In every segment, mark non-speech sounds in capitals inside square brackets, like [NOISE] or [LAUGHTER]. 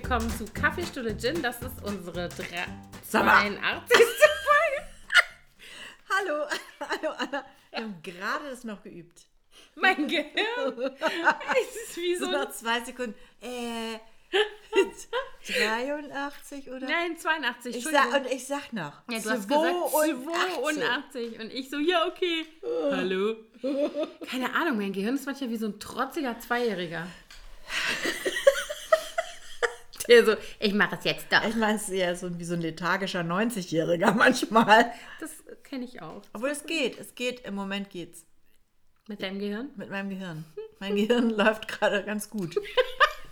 Willkommen zu Kaffeestunde Gin. Das ist unsere dre- Sag mal. 82. [LAUGHS] Folge. Hallo, [LAUGHS] hallo Anna. Wir haben gerade das noch geübt. Mein Gehirn. Es ist wie so So noch zwei Sekunden. Äh, 83 oder? Nein, 82. ich sag, und ich sag noch. ja, du hast gesagt 82. 82. Und ich so, ja, okay. Hallo. Keine Ahnung, mein Gehirn ist manchmal wie so ein trotziger Zweijähriger. Der so, ich mache es jetzt doch. Ich meine, es ist eher so wie so ein lethargischer 90-Jähriger [LAUGHS] manchmal. Das kenne ich auch. Obwohl es geht, es geht, im Moment geht's. Mit deinem Gehirn? Mit meinem Gehirn. Mein Gehirn [LAUGHS] läuft gerade ganz gut.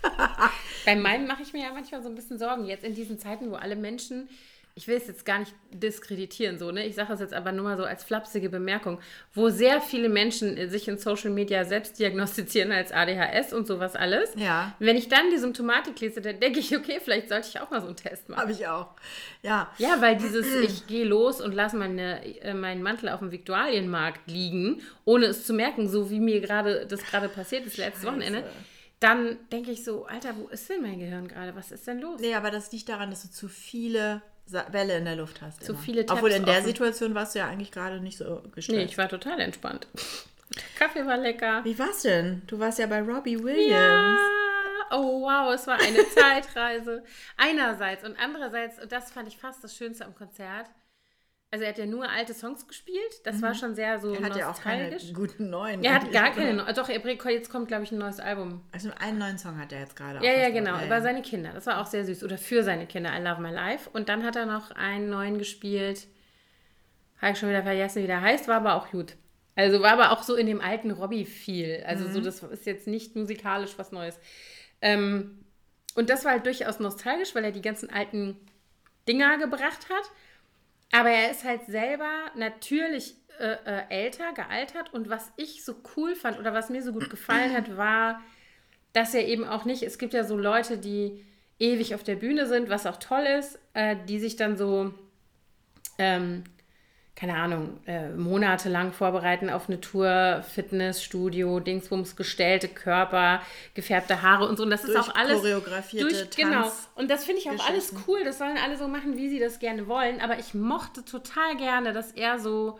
[LAUGHS] Bei meinem mache ich mir ja manchmal so ein bisschen Sorgen. Jetzt in diesen Zeiten, wo alle Menschen, ich will es jetzt gar nicht diskreditieren, so, ne? Ich sage es jetzt aber nur mal so als flapsige Bemerkung, wo sehr viele Menschen sich in Social Media selbst diagnostizieren als ADHS und sowas alles. Ja. Wenn ich dann die Symptomatik lese, dann denke ich, okay, vielleicht sollte ich auch mal so einen Test machen. Habe ich auch. Ja. Ja, weil dieses, ich gehe los und lasse meine, äh, meinen Mantel auf dem Viktualienmarkt liegen, ohne es zu merken, so wie mir gerade das gerade passiert ist letztes Wochenende, dann denke ich so, Alter, wo ist denn mein Gehirn gerade? Was ist denn los? Nee, aber das liegt daran, dass du zu viele Bälle in der Luft hast. Zu immer. viele Tabs Obwohl in der offen. Situation warst du ja eigentlich gerade nicht so gestresst. Nee, ich war total entspannt. Kaffee war lecker. Wie war's denn? Du warst ja bei Robbie Williams. Ja. Oh wow, es war eine Zeitreise. Einerseits und andererseits, und das fand ich fast das Schönste am Konzert. Also er hat ja nur alte Songs gespielt. Das war schon sehr so Mhm. Er hat ja auch keine nostalgisch. guten neuen. er hat gar keine. Neu- Doch, er jetzt kommt, glaube ich, ein neues Album. Also einen neuen Song hat er jetzt gerade. Ja, auch ja, genau. Über seine Kinder. Das war auch sehr süß. Oder für seine Kinder. I Love My Life. Und dann hat er noch einen neuen gespielt. Habe ich schon wieder vergessen, wie der heißt. War aber auch gut. Also war aber auch so in dem alten Robbie-Feel. Also Mhm. so, das ist jetzt nicht musikalisch was Neues. Ähm, und das war halt durchaus nostalgisch, weil er die ganzen alten Dinger gebracht hat. Aber er ist halt selber natürlich äh, äh, älter, gealtert. Und was ich so cool fand oder was mir so gut gefallen hat, war, dass er eben auch nicht, es gibt ja so Leute, die ewig auf der Bühne sind, was auch toll ist, äh, die sich dann so, ähm, keine Ahnung, äh, monatelang vorbereiten auf eine Tour, Fitnessstudio, Dingsbums, gestellte Körper, gefärbte Haare und so. Und das ist auch alles choreografierte genau. Tanz- Und das finde ich auch alles cool. Das sollen alle so machen, wie sie das gerne wollen. Aber ich mochte total gerne, dass er so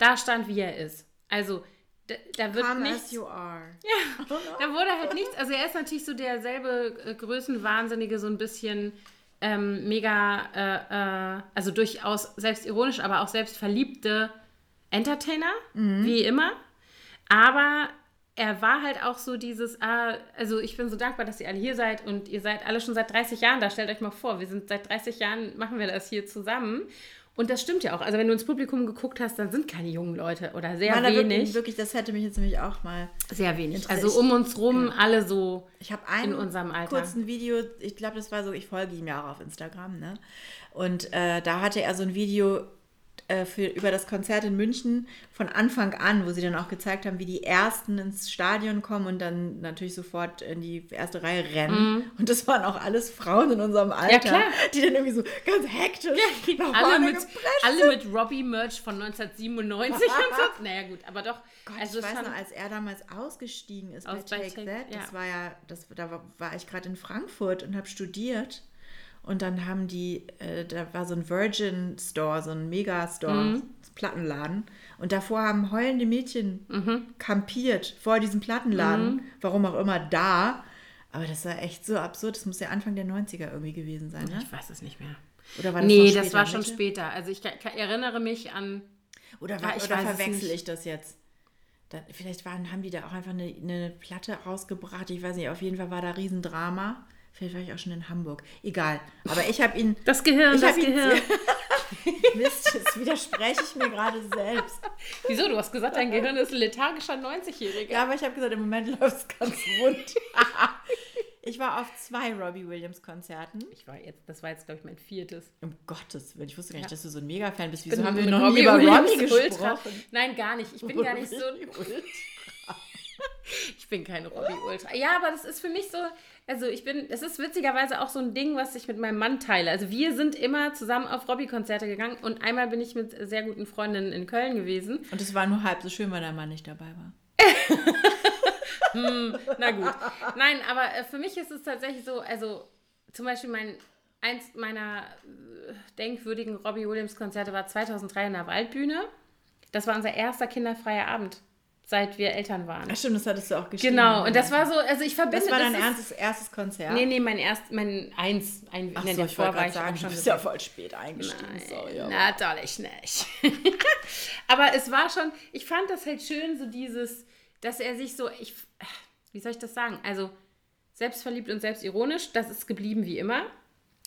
da stand, wie er ist. Also da, da wird Come nichts. as you are. [LAUGHS] Da wurde halt nichts. Also er ist natürlich so derselbe äh, Größenwahnsinnige, so ein bisschen ähm, mega, äh, äh, also durchaus selbstironisch, aber auch selbstverliebte Entertainer, wie immer. Aber er war halt auch so dieses, ah, also ich bin so dankbar, dass ihr alle hier seid und ihr seid alle schon seit 30 Jahren da. Stellt euch mal vor, wir sind seit 30 Jahren, machen wir das hier zusammen. Und das stimmt ja auch. Also wenn du ins Publikum geguckt hast, dann sind keine jungen Leute oder sehr da wenig. wirklich, wirklich, das hätte mich jetzt nämlich auch mal. Sehr wenig. Also um uns rum alle so Ich habe ein in unserem Alter. kurzen Video, ich glaube, das war so, ich folge ihm ja auch auf Instagram, ne? Und äh, da hatte er so ein Video äh, für, über das Konzert in München von Anfang an, wo sie dann auch gezeigt haben, wie die Ersten ins Stadion kommen und dann natürlich sofort in die erste Reihe rennen. Und das waren auch alles Frauen in unserem Alter, Mhm. klar. die dann irgendwie so ganz hektisch nach alle vorne mit, alle mit Robbie-Merch von 1997 und so. [LAUGHS] Naja gut, aber doch. Gott, also ich weiß noch, als er damals ausgestiegen ist Aus- bei Take Take- That, das ja. war ja, das, da war, war ich gerade in Frankfurt und habe studiert. Und dann haben die, äh, da war so ein Virgin Store, so ein Megastore, Mhm. Plattenladen. Und davor haben heulende Mädchen Mhm. kampiert vor diesem Plattenladen. Warum auch immer da. Aber das war echt so absurd. Das muss ja Anfang der 90er irgendwie gewesen sein, ne? ich weiß es nicht mehr. Oder war das nee, noch das später, war schon Mitte? später. Also ich erinnere mich an. Oder, Ja, war, ich oder verwechsel ich das jetzt? Da, vielleicht waren, haben die da auch einfach eine, eine Platte rausgebracht. Ich weiß nicht, auf jeden Fall war da Riesendrama. Vielleicht war ich auch schon in Hamburg. Egal. Aber ich habe ihn. Das Gehirn, das Gehirn. [LAUGHS] Mist, jetzt widerspreche ich mir gerade selbst. Wieso? Du hast gesagt, dein Gehirn ist ein lethargischer 90-Jähriger. Ja, aber ich habe gesagt, im Moment [LAUGHS] läuft es ganz rund. [LAUGHS] ich war auf zwei Robbie Williams Konzerten. Ich war jetzt, das war jetzt, glaube ich, mein viertes. Um Gottes Willen, ich wusste gar nicht, dass du so ein Mega-Fan bist. Wieso haben wir noch nie über Williams Robbie Ultra. gesprochen? Nein, gar nicht. Ich bin gar nicht so. Ich bin keine Robbie Ultra. Ja, aber das ist für mich so, also ich bin, es ist witzigerweise auch so ein Ding, was ich mit meinem Mann teile. Also wir sind immer zusammen auf Robbie-Konzerte gegangen und einmal bin ich mit sehr guten Freundinnen in Köln gewesen. Und es war nur halb so schön, weil der Mann nicht dabei war. [LAUGHS] hm, na gut. Nein, aber äh, für mich ist es tatsächlich so, also zum Beispiel mein, eins meiner äh, denkwürdigen Robbie Williams Konzerte war 2003 in der Waldbühne. Das war unser erster kinderfreier Abend seit wir Eltern waren. Ach stimmt, das hattest du auch geschrieben. Genau, und das war so, also ich verbinde Das war dein ist- erstes, erstes Konzert? Nee, nee, mein erst, mein eins, ein, Ach so, ich wollte gerade sagen, auch du schon bist so- ja voll spät eingestiegen. Sorry, aber- Natürlich nicht. [LAUGHS] aber es war schon, ich fand das halt schön, so dieses, dass er sich so, ich, wie soll ich das sagen? Also selbstverliebt und selbstironisch, das ist geblieben wie immer.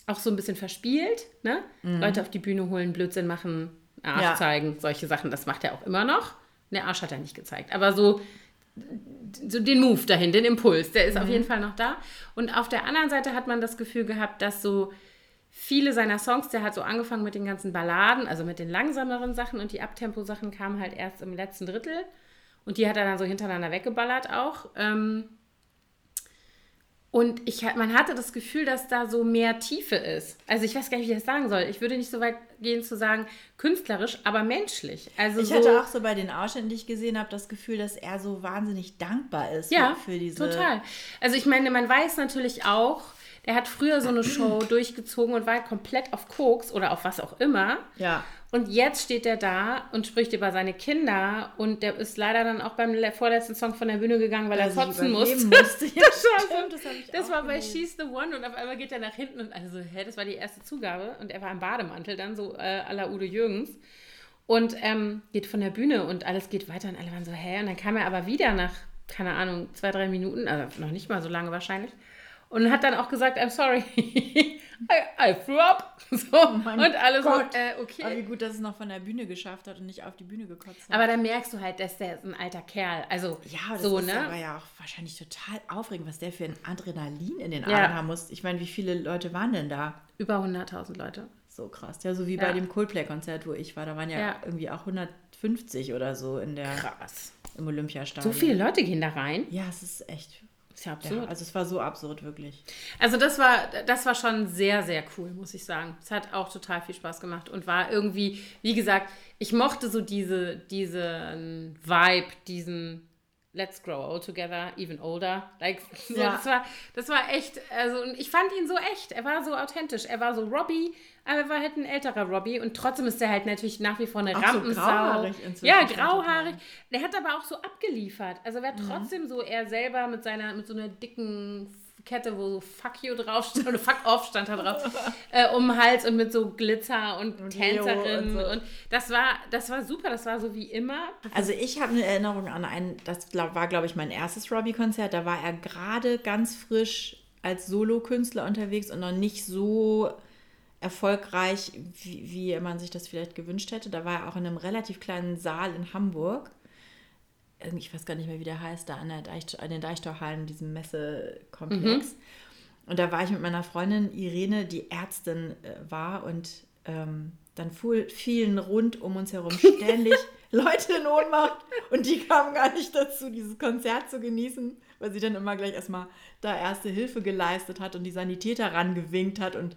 Auch so ein bisschen verspielt, ne? Leute auf die Bühne holen, Blödsinn machen, Arsch Mhm. Ja. zeigen, solche Sachen, das macht er auch immer noch. Ne, Arsch hat er nicht gezeigt, aber so so den Move dahin, den Impuls, der ist auf jeden Fall noch da. Und auf der anderen Seite hat man das Gefühl gehabt, dass so viele seiner Songs, der hat so angefangen mit den ganzen Balladen, also mit den langsameren Sachen und die Abtempo-Sachen kamen halt erst im letzten Drittel. Und die hat er dann so hintereinander weggeballert auch. Ähm, und ich, man hatte das Gefühl, dass da so mehr Tiefe ist. Also ich weiß gar nicht, wie ich das sagen soll. Ich würde nicht so weit gehen zu sagen, künstlerisch, aber menschlich. Also Ich so, hatte auch so bei den Ausschnitten, die ich gesehen habe, das Gefühl, dass er so wahnsinnig dankbar ist Ja, für, für diese. total. Also ich meine, man weiß natürlich auch, der hat früher so eine [CLEARS THROAT] Show durchgezogen und war komplett auf Koks oder auf was auch immer. Ja. Und jetzt steht er da und spricht über seine Kinder und der ist leider dann auch beim le- vorletzten Song von der Bühne gegangen, weil er kotzen musste. [LAUGHS] musste. Ja, das war, so, das das war bei. She's the One und auf einmal geht er nach hinten und also, hä, das war die erste Zugabe und er war im Bademantel dann so äh, à la Udo Jürgens und ähm, geht von der Bühne und alles geht weiter und alle waren so, hä, und dann kam er aber wieder nach, keine Ahnung, zwei, drei Minuten, also noch nicht mal so lange wahrscheinlich und hat dann auch gesagt, I'm sorry, [LAUGHS] I, I threw up. [LAUGHS] So, Oh und alles so, Gott. äh, okay. Aber wie gut, dass es noch von der Bühne geschafft hat und nicht auf die Bühne gekotzt hat. Aber dann merkst du halt, dass der ein alter Kerl, also ja, das so, ist ne? aber ja auch wahrscheinlich total aufregend, was der für ein Adrenalin in den Ja. Adern haben muss. Ich meine, wie viele Leute waren denn da? Über 100.000 Leute. So krass. Ja, so wie Ja. bei dem Coldplay-Konzert, wo ich war. Da waren ja, Ja. irgendwie auch 150 oder so in der, Krass. im Olympiastadion. So viele Leute gehen da rein. Ja, es ist echt. Ist ja Ja, absurd. also es war so absurd, wirklich. Also das war, das war schon sehr, sehr cool, muss ich sagen. Es hat auch total viel Spaß gemacht und war irgendwie, wie gesagt, ich mochte so diese, diesen Vibe, diesen Let's grow old together, even older. Like, [LAUGHS] so, Ja. das, war, das war echt, also ich fand ihn so echt. Er war so authentisch. Er war so Robbie, aber er war halt ein älterer Robbie und trotzdem ist er halt natürlich nach wie vor eine Auch so Rampensau. grauhaarig inzwischen ja, grauhaarig. Der hat aber auch so abgeliefert. Also Mhm. er war trotzdem so er selber mit seiner, mit so einer dicken Kette, wo so Fuck you drauf stand, oder Fuck off stand da drauf, [LAUGHS] äh, um den Hals und mit so Glitzer und, Und Tänzerin. und Und, so. das war, das war super, das war so wie immer. Also ich habe eine Erinnerung an ein, das war, glaube ich, mein erstes Robbie-Konzert. Da war er gerade ganz frisch als Solokünstler unterwegs und noch nicht so erfolgreich, wie, wie man sich das vielleicht gewünscht hätte. Da war er auch in einem relativ kleinen Saal in Hamburg. Ich weiß gar nicht mehr, wie der heißt, da an, der Deich, an den Deichtorhallen, diesem Messekomplex. Und da war ich mit meiner Freundin Irene, die Ärztin äh, war und ähm, dann fielen rund um uns herum [LAUGHS] ständig Leute in Ohnmacht und die kamen gar nicht dazu, dieses Konzert zu genießen, weil sie dann immer gleich erstmal da erste Hilfe geleistet hat und die Sanitäter rangewinkt hat und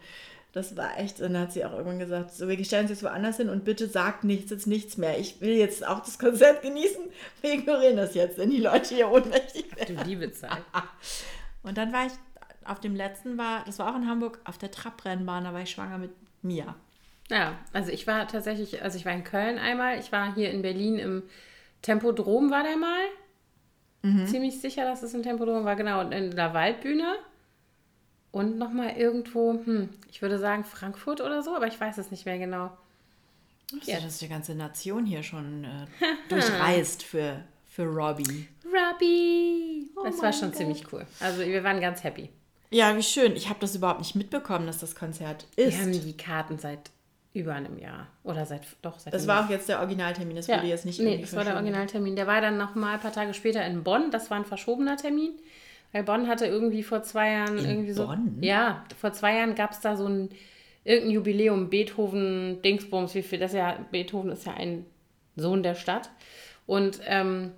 das war echt, dann hat sie auch irgendwann gesagt, so, wir stellen uns jetzt woanders hin und bitte sagt nichts, jetzt nichts mehr. Ich will jetzt auch das Konzert genießen, wir ignorieren das jetzt, wenn die Leute hier ohnmächtig werden. Du liebe Zeit. [LAUGHS] Und dann war ich auf dem letzten, war, das war auch in Hamburg, auf der Trabrennbahn, da war ich schwanger mit Mia. Ja, also ich war tatsächlich, also ich war in Köln einmal, ich war hier in Berlin im Tempodrom war der mal. Mhm. Ziemlich sicher, dass es ein Tempodrom war, genau, und in der Waldbühne. Und nochmal irgendwo, hm, ich würde sagen Frankfurt oder so, aber ich weiß es nicht mehr genau. Ja, das ist die ganze Nation hier schon äh, [LAUGHS] durchreist für, für Robbie. Robbie! das war schon Gott. ziemlich cool. Also wir waren ganz happy. Ja, wie schön. Ich habe das überhaupt nicht mitbekommen, dass das Konzert Wir ist. haben die Karten seit über einem Jahr. Oder seit, doch, seit Das war auch jetzt der Originaltermin, das wurde jetzt nicht nee, das war der. Originaltermin. Der war dann noch mal ein paar Tage später in Bonn. Das war ein verschobener Termin. Weil Bonn hatte irgendwie vor zwei Jahren irgendwie so. Bonn? Ja, vor zwei Jahren gab es da so ein irgendein Jubiläum, Beethoven, Dingsbums, wie viel, das ist ja, Beethoven ist ja ein Sohn der Stadt. Und ähm,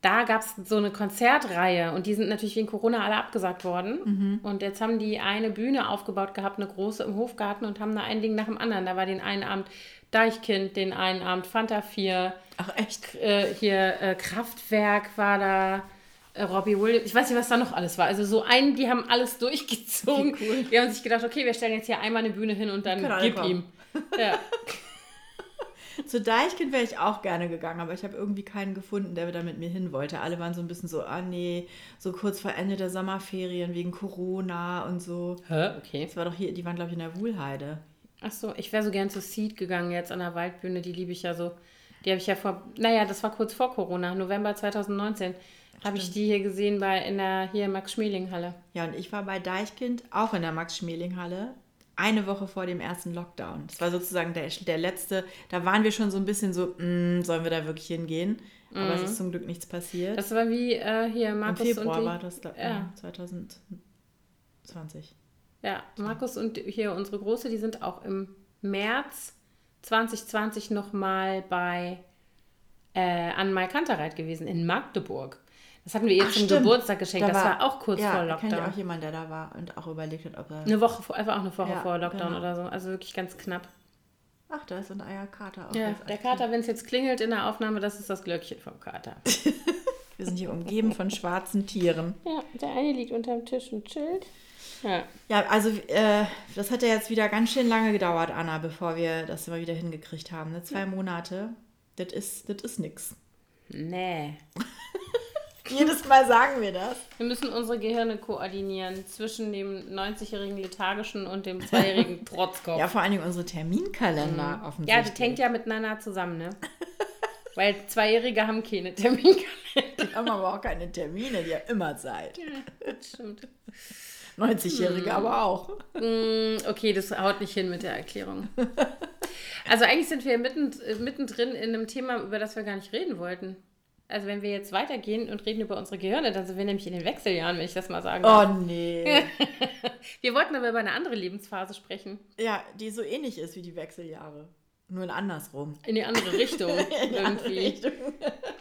da gab es so eine Konzertreihe und die sind natürlich wegen Corona alle abgesagt worden. Und jetzt haben die eine Bühne aufgebaut gehabt, eine große im Hofgarten und haben da ein Ding nach dem anderen. Da war den einen Abend Deichkind, den einen Abend Fanta 4, Ach echt? äh, hier äh, Kraftwerk war da, Robbie Williams, ich weiß nicht, was da noch alles war. Also so einen, die haben alles [LAUGHS] durchgezogen. Cool. Die haben sich gedacht, okay, wir stellen jetzt hier einmal eine Bühne hin und dann gib kommen. ihm. Ja. [LAUGHS] Zu Deichkind wäre ich auch gerne gegangen, aber ich habe irgendwie keinen gefunden, der da mit mir hin wollte. Alle waren so ein bisschen so, ah nee, so kurz vor Ende der Sommerferien wegen Corona und so. Hä? Okay. Das war doch hier, die waren glaube ich in der Wuhlheide. Ach so, ich wäre so gern zu Seed gegangen jetzt an der Waldbühne. Die liebe ich ja so. Die habe ich ja vor, naja, das war kurz vor Corona, November 2019. Habe ich die hier gesehen bei in der hier Max-Schmeling-Halle. Ja, und ich war bei Deichkind auch in der Max-Schmeling-Halle. Eine Woche vor dem ersten Lockdown. Das war sozusagen der, der letzte. Da waren wir schon so ein bisschen so, "Mm, sollen wir da wirklich hingehen? Aber es ist zum Glück nichts passiert. Mhm. Das war wie äh, hier Im Markus Februar und die, war das, da, Ja. ja. 2020. Ja, Markus und hier unsere Große, die sind auch im März 2020 nochmal bei äh, an Malkantereit gewesen in Magdeburg. Das hatten wir ihr Ach, zum stimmt. Geburtstag geschenkt. Da das war auch kurz ja, vor da kenne ich Lockdown. auch jemanden, der da war und auch überlegt hat, ob er. Eine Woche vor, einfach auch eine Woche Ja, vor Lockdown genau. oder so. Also wirklich ganz knapp. Ach, da ist ein Eierkater auch. Ja, der. Kater, wenn es jetzt klingelt in der Aufnahme, das ist das Glöckchen vom Kater. [LAUGHS] Wir sind hier umgeben von schwarzen Tieren. ja, der eine liegt unterm Tisch und chillt. Ja. Ja, also äh, das hat ja jetzt wieder ganz schön lange gedauert, Anna, bevor wir das mal wieder hingekriegt haben. Ne? Zwei Monate. Das ist, das ist nix. Nee. [LAUGHS] Jedes Mal sagen wir das. Wir müssen unsere Gehirne koordinieren zwischen dem 90-jährigen lethargischen und dem zweijährigen [LAUGHS] Trotzkopf. Ja, vor allen Dingen unsere Terminkalender Ja, offensichtlich. das hängt ja miteinander zusammen, ne? [LAUGHS] Weil Zweijährige haben keine Terminkalender. Die haben aber auch keine Termine, die haben immer Zeit. Das stimmt. 90-Jährige aber auch. Mm, Okay, das haut nicht hin mit der Erklärung. Also eigentlich sind wir mitten, mittendrin in einem Thema, über das wir gar nicht reden wollten. Also wenn wir jetzt weitergehen und reden über unsere Gehirne, dann sind wir nämlich in den Wechseljahren, wenn ich das mal sagen darf. Oh nee. [LAUGHS] Wir wollten aber über eine andere Lebensphase sprechen. ja, die so ähnlich ist wie die Wechseljahre. Nur in andersrum. In die andere Richtung [LAUGHS] In die andere irgendwie. Richtung.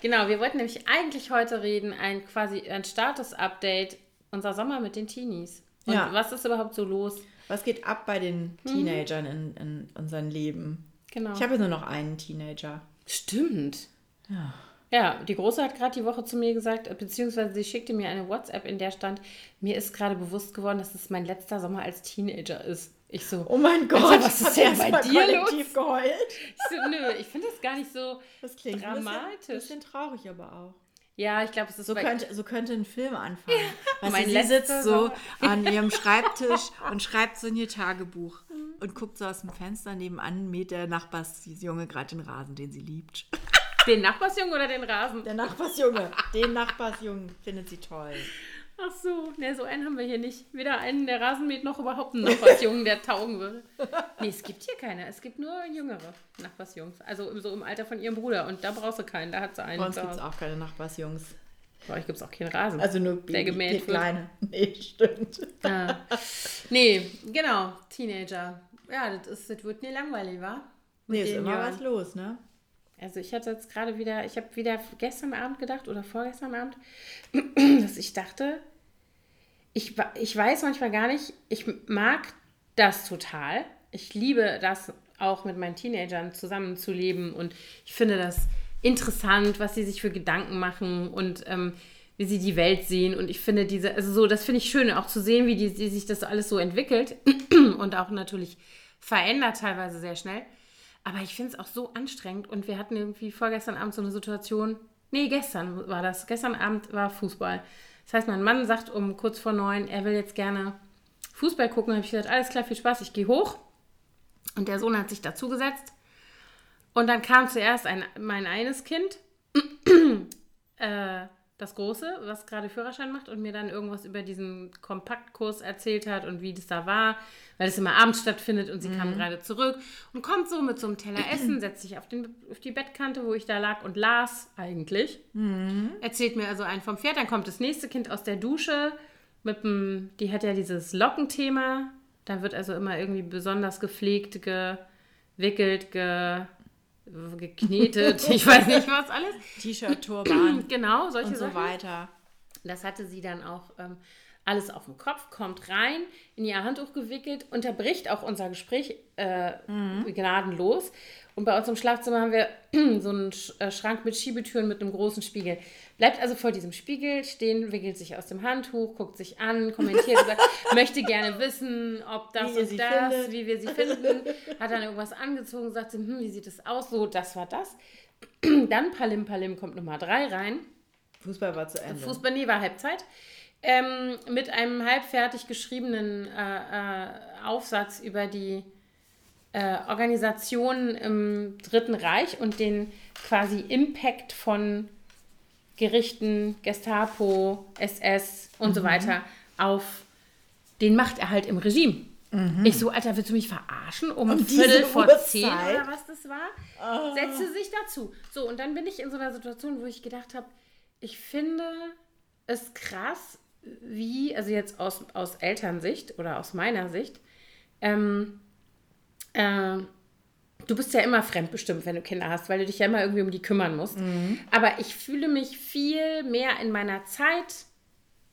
Genau, wir wollten nämlich eigentlich heute reden, ein quasi ein Status-Update unser Sommer mit den Teenies. Und Ja. was ist überhaupt so los? Was geht ab bei den Teenagern in, in unserem Leben? Genau. Ich habe ja nur noch einen Teenager. Stimmt. Ja. Ja, die Große hat gerade die Woche zu mir gesagt, beziehungsweise sie schickte mir eine WhatsApp, in der stand, mir ist gerade bewusst geworden, dass es mein letzter Sommer als Teenager ist. Ich so, Oh mein Gott, Also, was ist denn bei dir kollektiv geheult? ich so nö, ich finde das gar nicht so. Das klingt ein Dramatisch. bisschen, bisschen traurig aber auch. Ja, ich glaube, es ist So könnte, so könnte ein Film anfangen. Weißt mein du, sie sitzt so an [LAUGHS] ihrem Schreibtisch und schreibt so in ihr Tagebuch und guckt so aus dem Fenster nebenan, mäht der Nachbarsjunge gerade den Rasen, den sie liebt. Den Nachbarsjungen oder den Rasen. Der Nachbarsjunge, den Nachbarsjungen findet sie toll. Ach so, ne, so einen haben wir hier nicht. Weder einen, der Rasen mäht, noch überhaupt einen Nachbarsjungen, der taugen würde. Nee, es gibt hier keine. Es gibt nur jüngere Nachbarsjungs. Also so im Alter von ihrem Bruder. Und da brauchst du keinen. Da hat sie einen. Bei uns gibt es auch keine Nachbarsjungs. Bei euch gibt es auch keinen Rasen. Also nur Der Baby, gemäht die wird. kleine. Nee, stimmt. Ah. Nee, genau. Teenager. Ja, das, ist, das wird nie langweilig, wa? Mit Nee, ist immer Jahren. was los, ne? Also ich hatte jetzt gerade wieder, ich habe wieder gestern Abend gedacht oder vorgestern Abend, [CLEARS THROAT] dass ich dachte, ich, ich weiß manchmal gar nicht, ich mag das total. Ich liebe das auch mit meinen Teenagern zusammenzuleben und ich finde das interessant, was sie sich für Gedanken machen und ähm, wie sie die Welt sehen. Und ich finde diese, also so, das finde ich schön, auch zu sehen, wie die, die sich das alles so entwickelt [CLEARS THROAT] und auch natürlich verändert teilweise sehr schnell. Aber ich finde es auch so anstrengend und wir hatten irgendwie vorgestern Abend so eine Situation, nee, gestern war das, gestern Abend war Fußball. Das heißt, mein Mann sagt um kurz vor neun, er will jetzt gerne Fußball gucken. Da habe ich gesagt, alles klar, viel Spaß, ich gehe hoch. Und der Sohn hat sich dazugesetzt. Und dann kam zuerst ein, mein eines Kind, [CLEARS THROAT] äh, das Große, was gerade Führerschein macht und mir dann irgendwas über diesen Kompaktkurs erzählt hat und wie das da war, weil es immer abends stattfindet und sie kam gerade zurück und kommt so mit so einem Teller [CLEARS THROAT] Essen, setzt sich auf, den, auf die Bettkante, wo ich da lag und las eigentlich. Erzählt mir also einen vom Pferd, dann kommt das nächste Kind aus der Dusche mit dem, die hat ja dieses Lockenthema, da wird also immer irgendwie besonders gepflegt, gewickelt, ge, geknetet, ich weiß nicht [LAUGHS] was alles. T-Shirt, Turban [CLEARS THROAT] Genau, solche und so Sachen. weiter. Das hatte sie dann auch ähm, alles auf dem Kopf, kommt rein, in ihr Handtuch gewickelt, unterbricht auch unser Gespräch äh, mhm. gnadenlos. Und bei uns im Schlafzimmer haben wir [CLEARS THROAT] so einen äh, Schrank mit Schiebetüren mit einem großen Spiegel. Bleibt also vor diesem Spiegel stehen, wickelt sich aus dem Handtuch, guckt sich an, kommentiert, [LAUGHS] sagt, möchte gerne wissen, ob das wie und das, findet. wie wir sie finden. Hat dann irgendwas angezogen, sagt sie, hm, wie sieht das aus? So, das war das. [CLEARS THROAT] dann Palim Palim kommt Nummer drei rein. Fußball war zu Ende. Fußball, nee, war Halbzeit. Ähm, mit einem halbfertig geschriebenen äh, äh, Aufsatz über die äh, Organisationen im Dritten Reich und den quasi Impact von Gerichten, Gestapo, SS und mhm. so weiter auf den Machterhalt im Regime. Mhm. Ich so, Alter, willst du mich verarschen? Um, um Viertel vor zehn oder was das war? Oh. Setzte sich dazu. So, und dann bin ich in so einer Situation, wo ich gedacht habe, ich finde es krass, wie, also jetzt aus, aus Elternsicht oder aus meiner Sicht, ähm, äh, du bist ja immer fremdbestimmt, wenn du Kinder hast, weil du dich ja immer irgendwie um die kümmern musst. Mhm. Aber ich fühle mich viel mehr in meiner Zeit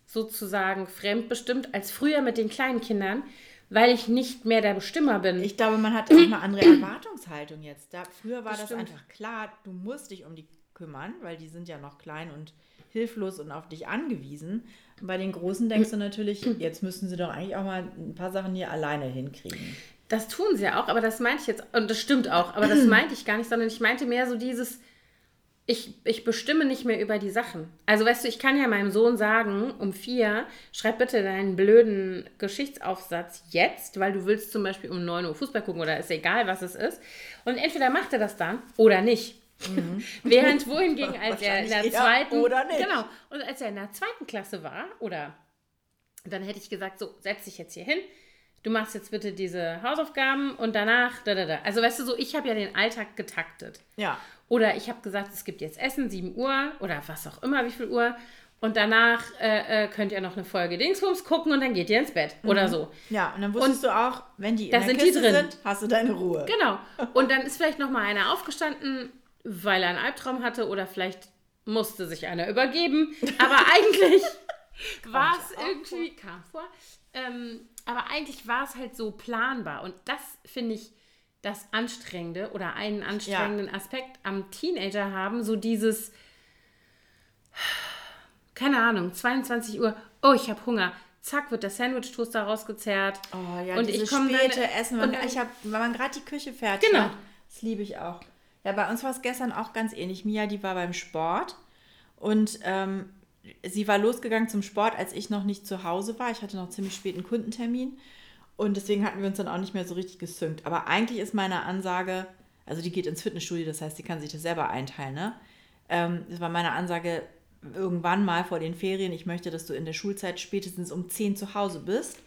sozusagen fremdbestimmt als früher mit den kleinen Kindern, weil ich nicht mehr der Bestimmer bin. Ich glaube, man hat auch eine andere [CLEARS THROAT] Erwartungshaltung jetzt. Da, früher war das, das einfach klar, du musst dich um die kümmern, weil die sind ja noch klein und hilflos und auf dich angewiesen. Bei den Großen denkst du natürlich, [CLEARS THROAT] jetzt müssen sie doch eigentlich auch mal ein paar Sachen hier alleine hinkriegen. Das tun sie ja auch, aber das meinte ich jetzt, und das stimmt auch, aber das [CLEARS THROAT] meinte ich gar nicht, sondern ich meinte mehr so dieses, ich, ich bestimme nicht mehr über die Sachen. Also weißt du, ich kann ja meinem Sohn sagen, um vier, schreib bitte deinen blöden Geschichtsaufsatz jetzt, weil du willst zum Beispiel um 9 Uhr Fußball gucken oder ist egal, was es ist. Und entweder macht er das dann oder nicht. Mhm. Während wohingegen, [LAUGHS] als er in der zweiten. Oder nicht. Genau. Und als er in der zweiten Klasse war, oder dann hätte ich gesagt, so, setz dich jetzt hier hin. Du machst jetzt bitte diese Hausaufgaben und danach, da, da, da. Also weißt du so, ich habe ja den Alltag getaktet. Ja. Oder ich habe gesagt, es gibt jetzt Essen, 7 Uhr oder was auch immer, wie viel Uhr. Und danach äh, äh, könnt ihr noch eine Folge Dingsbums gucken und dann geht ihr ins Bett mhm. oder so. Ja, und dann wusstest und du auch, wenn die in der sind Kiste sind, hast du deine Ruhe. Genau. [LAUGHS] Und dann ist vielleicht noch mal einer aufgestanden, weil er einen Albtraum hatte oder vielleicht musste sich einer übergeben. Aber eigentlich [LAUGHS] war es irgendwie, kam vor, ähm, aber eigentlich war es halt so planbar. Und das finde ich das Anstrengende oder einen anstrengenden ja. Aspekt am Teenager haben, so dieses, keine Ahnung, 22 Uhr, oh, ich habe Hunger. Zack, wird der Sandwich-Toaster rausgezerrt. Oh ja, und ich komme späte dann, Essen. Und ich habe, wenn man gerade die Küche fertig genau. Das liebe ich auch. Ja, bei uns war es gestern auch ganz ähnlich. Mia, die war beim Sport und ähm, sie war losgegangen zum Sport, als ich noch nicht zu Hause war. Ich hatte noch ziemlich spät einen Kundentermin und deswegen hatten wir uns dann auch nicht mehr so richtig gesynkt. Aber eigentlich ist meine Ansage, also die geht ins Fitnessstudio, das heißt, sie kann sich das selber einteilen. Ne? Ähm, das war meine Ansage irgendwann mal vor den Ferien. Ich möchte, dass du in der Schulzeit spätestens um 10 zu Hause bist.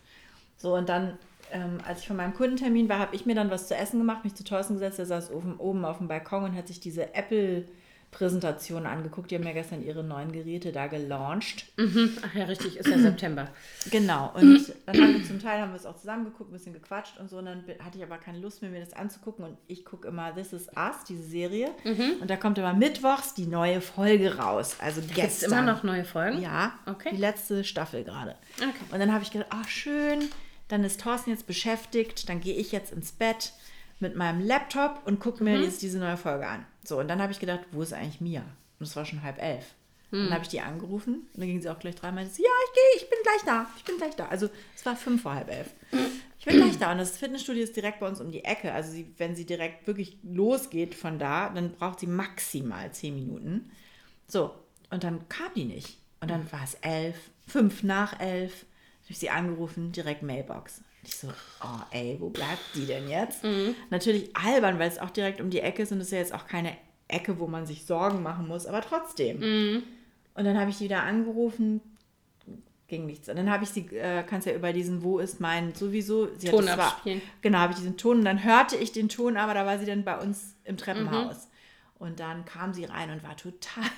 So, und dann ähm, als ich von meinem Kundentermin war, habe ich mir dann was zu essen gemacht, mich zu Thorsten gesetzt, der saß oben, oben auf dem Balkon und hat sich diese Apple Präsentation angeguckt. Die haben ja gestern ihre neuen Geräte da gelauncht. Mhm. Ach ja, richtig, ist ja [CLEARS THROAT] September. Genau. Und dann haben wir zum Teil haben wir es auch zusammengeguckt, ein bisschen gequatscht und so. Und dann hatte ich aber keine Lust mehr, mir das anzugucken. Und ich gucke immer This Is Us, diese Serie. Mhm. Und da kommt immer mittwochs die neue Folge raus. Also gestern. Gibt immer noch neue Folgen? Ja. Okay. Die letzte Staffel gerade. Okay. Und dann habe ich gedacht, ach schön dann ist Thorsten jetzt beschäftigt, dann gehe ich jetzt ins Bett mit meinem Laptop und gucke mir mhm. jetzt diese neue Folge an. So, und dann habe ich gedacht, wo ist eigentlich Mia? Und es war schon halb elf. Mhm. Dann habe ich die angerufen und dann ging sie auch gleich dreimal ja, ich gehe, ich bin gleich da, ich bin gleich da. Also es war fünf vor halb elf. Ich bin gleich da und das Fitnessstudio ist direkt bei uns um die Ecke. Also sie, wenn sie direkt wirklich losgeht von da, dann braucht sie maximal zehn Minuten. So, und dann kam die nicht. Und dann war es elf, fünf nach elf habe ich sie angerufen, direkt Mailbox. Ich so, oh ey, wo bleibt die denn jetzt? Mhm. Natürlich albern, weil es auch direkt um die Ecke ist und es ist ja jetzt auch keine Ecke, wo man sich Sorgen machen muss, aber trotzdem. Mhm. Und dann habe ich die wieder angerufen, ging nichts. Und dann habe ich sie, äh, kannst ja über diesen Wo ist mein sowieso. Sie Ton abspielen. genau, habe ich diesen Ton und dann hörte ich den Ton, aber da war sie dann bei uns im Treppenhaus. Mhm. Und dann kam sie rein und war total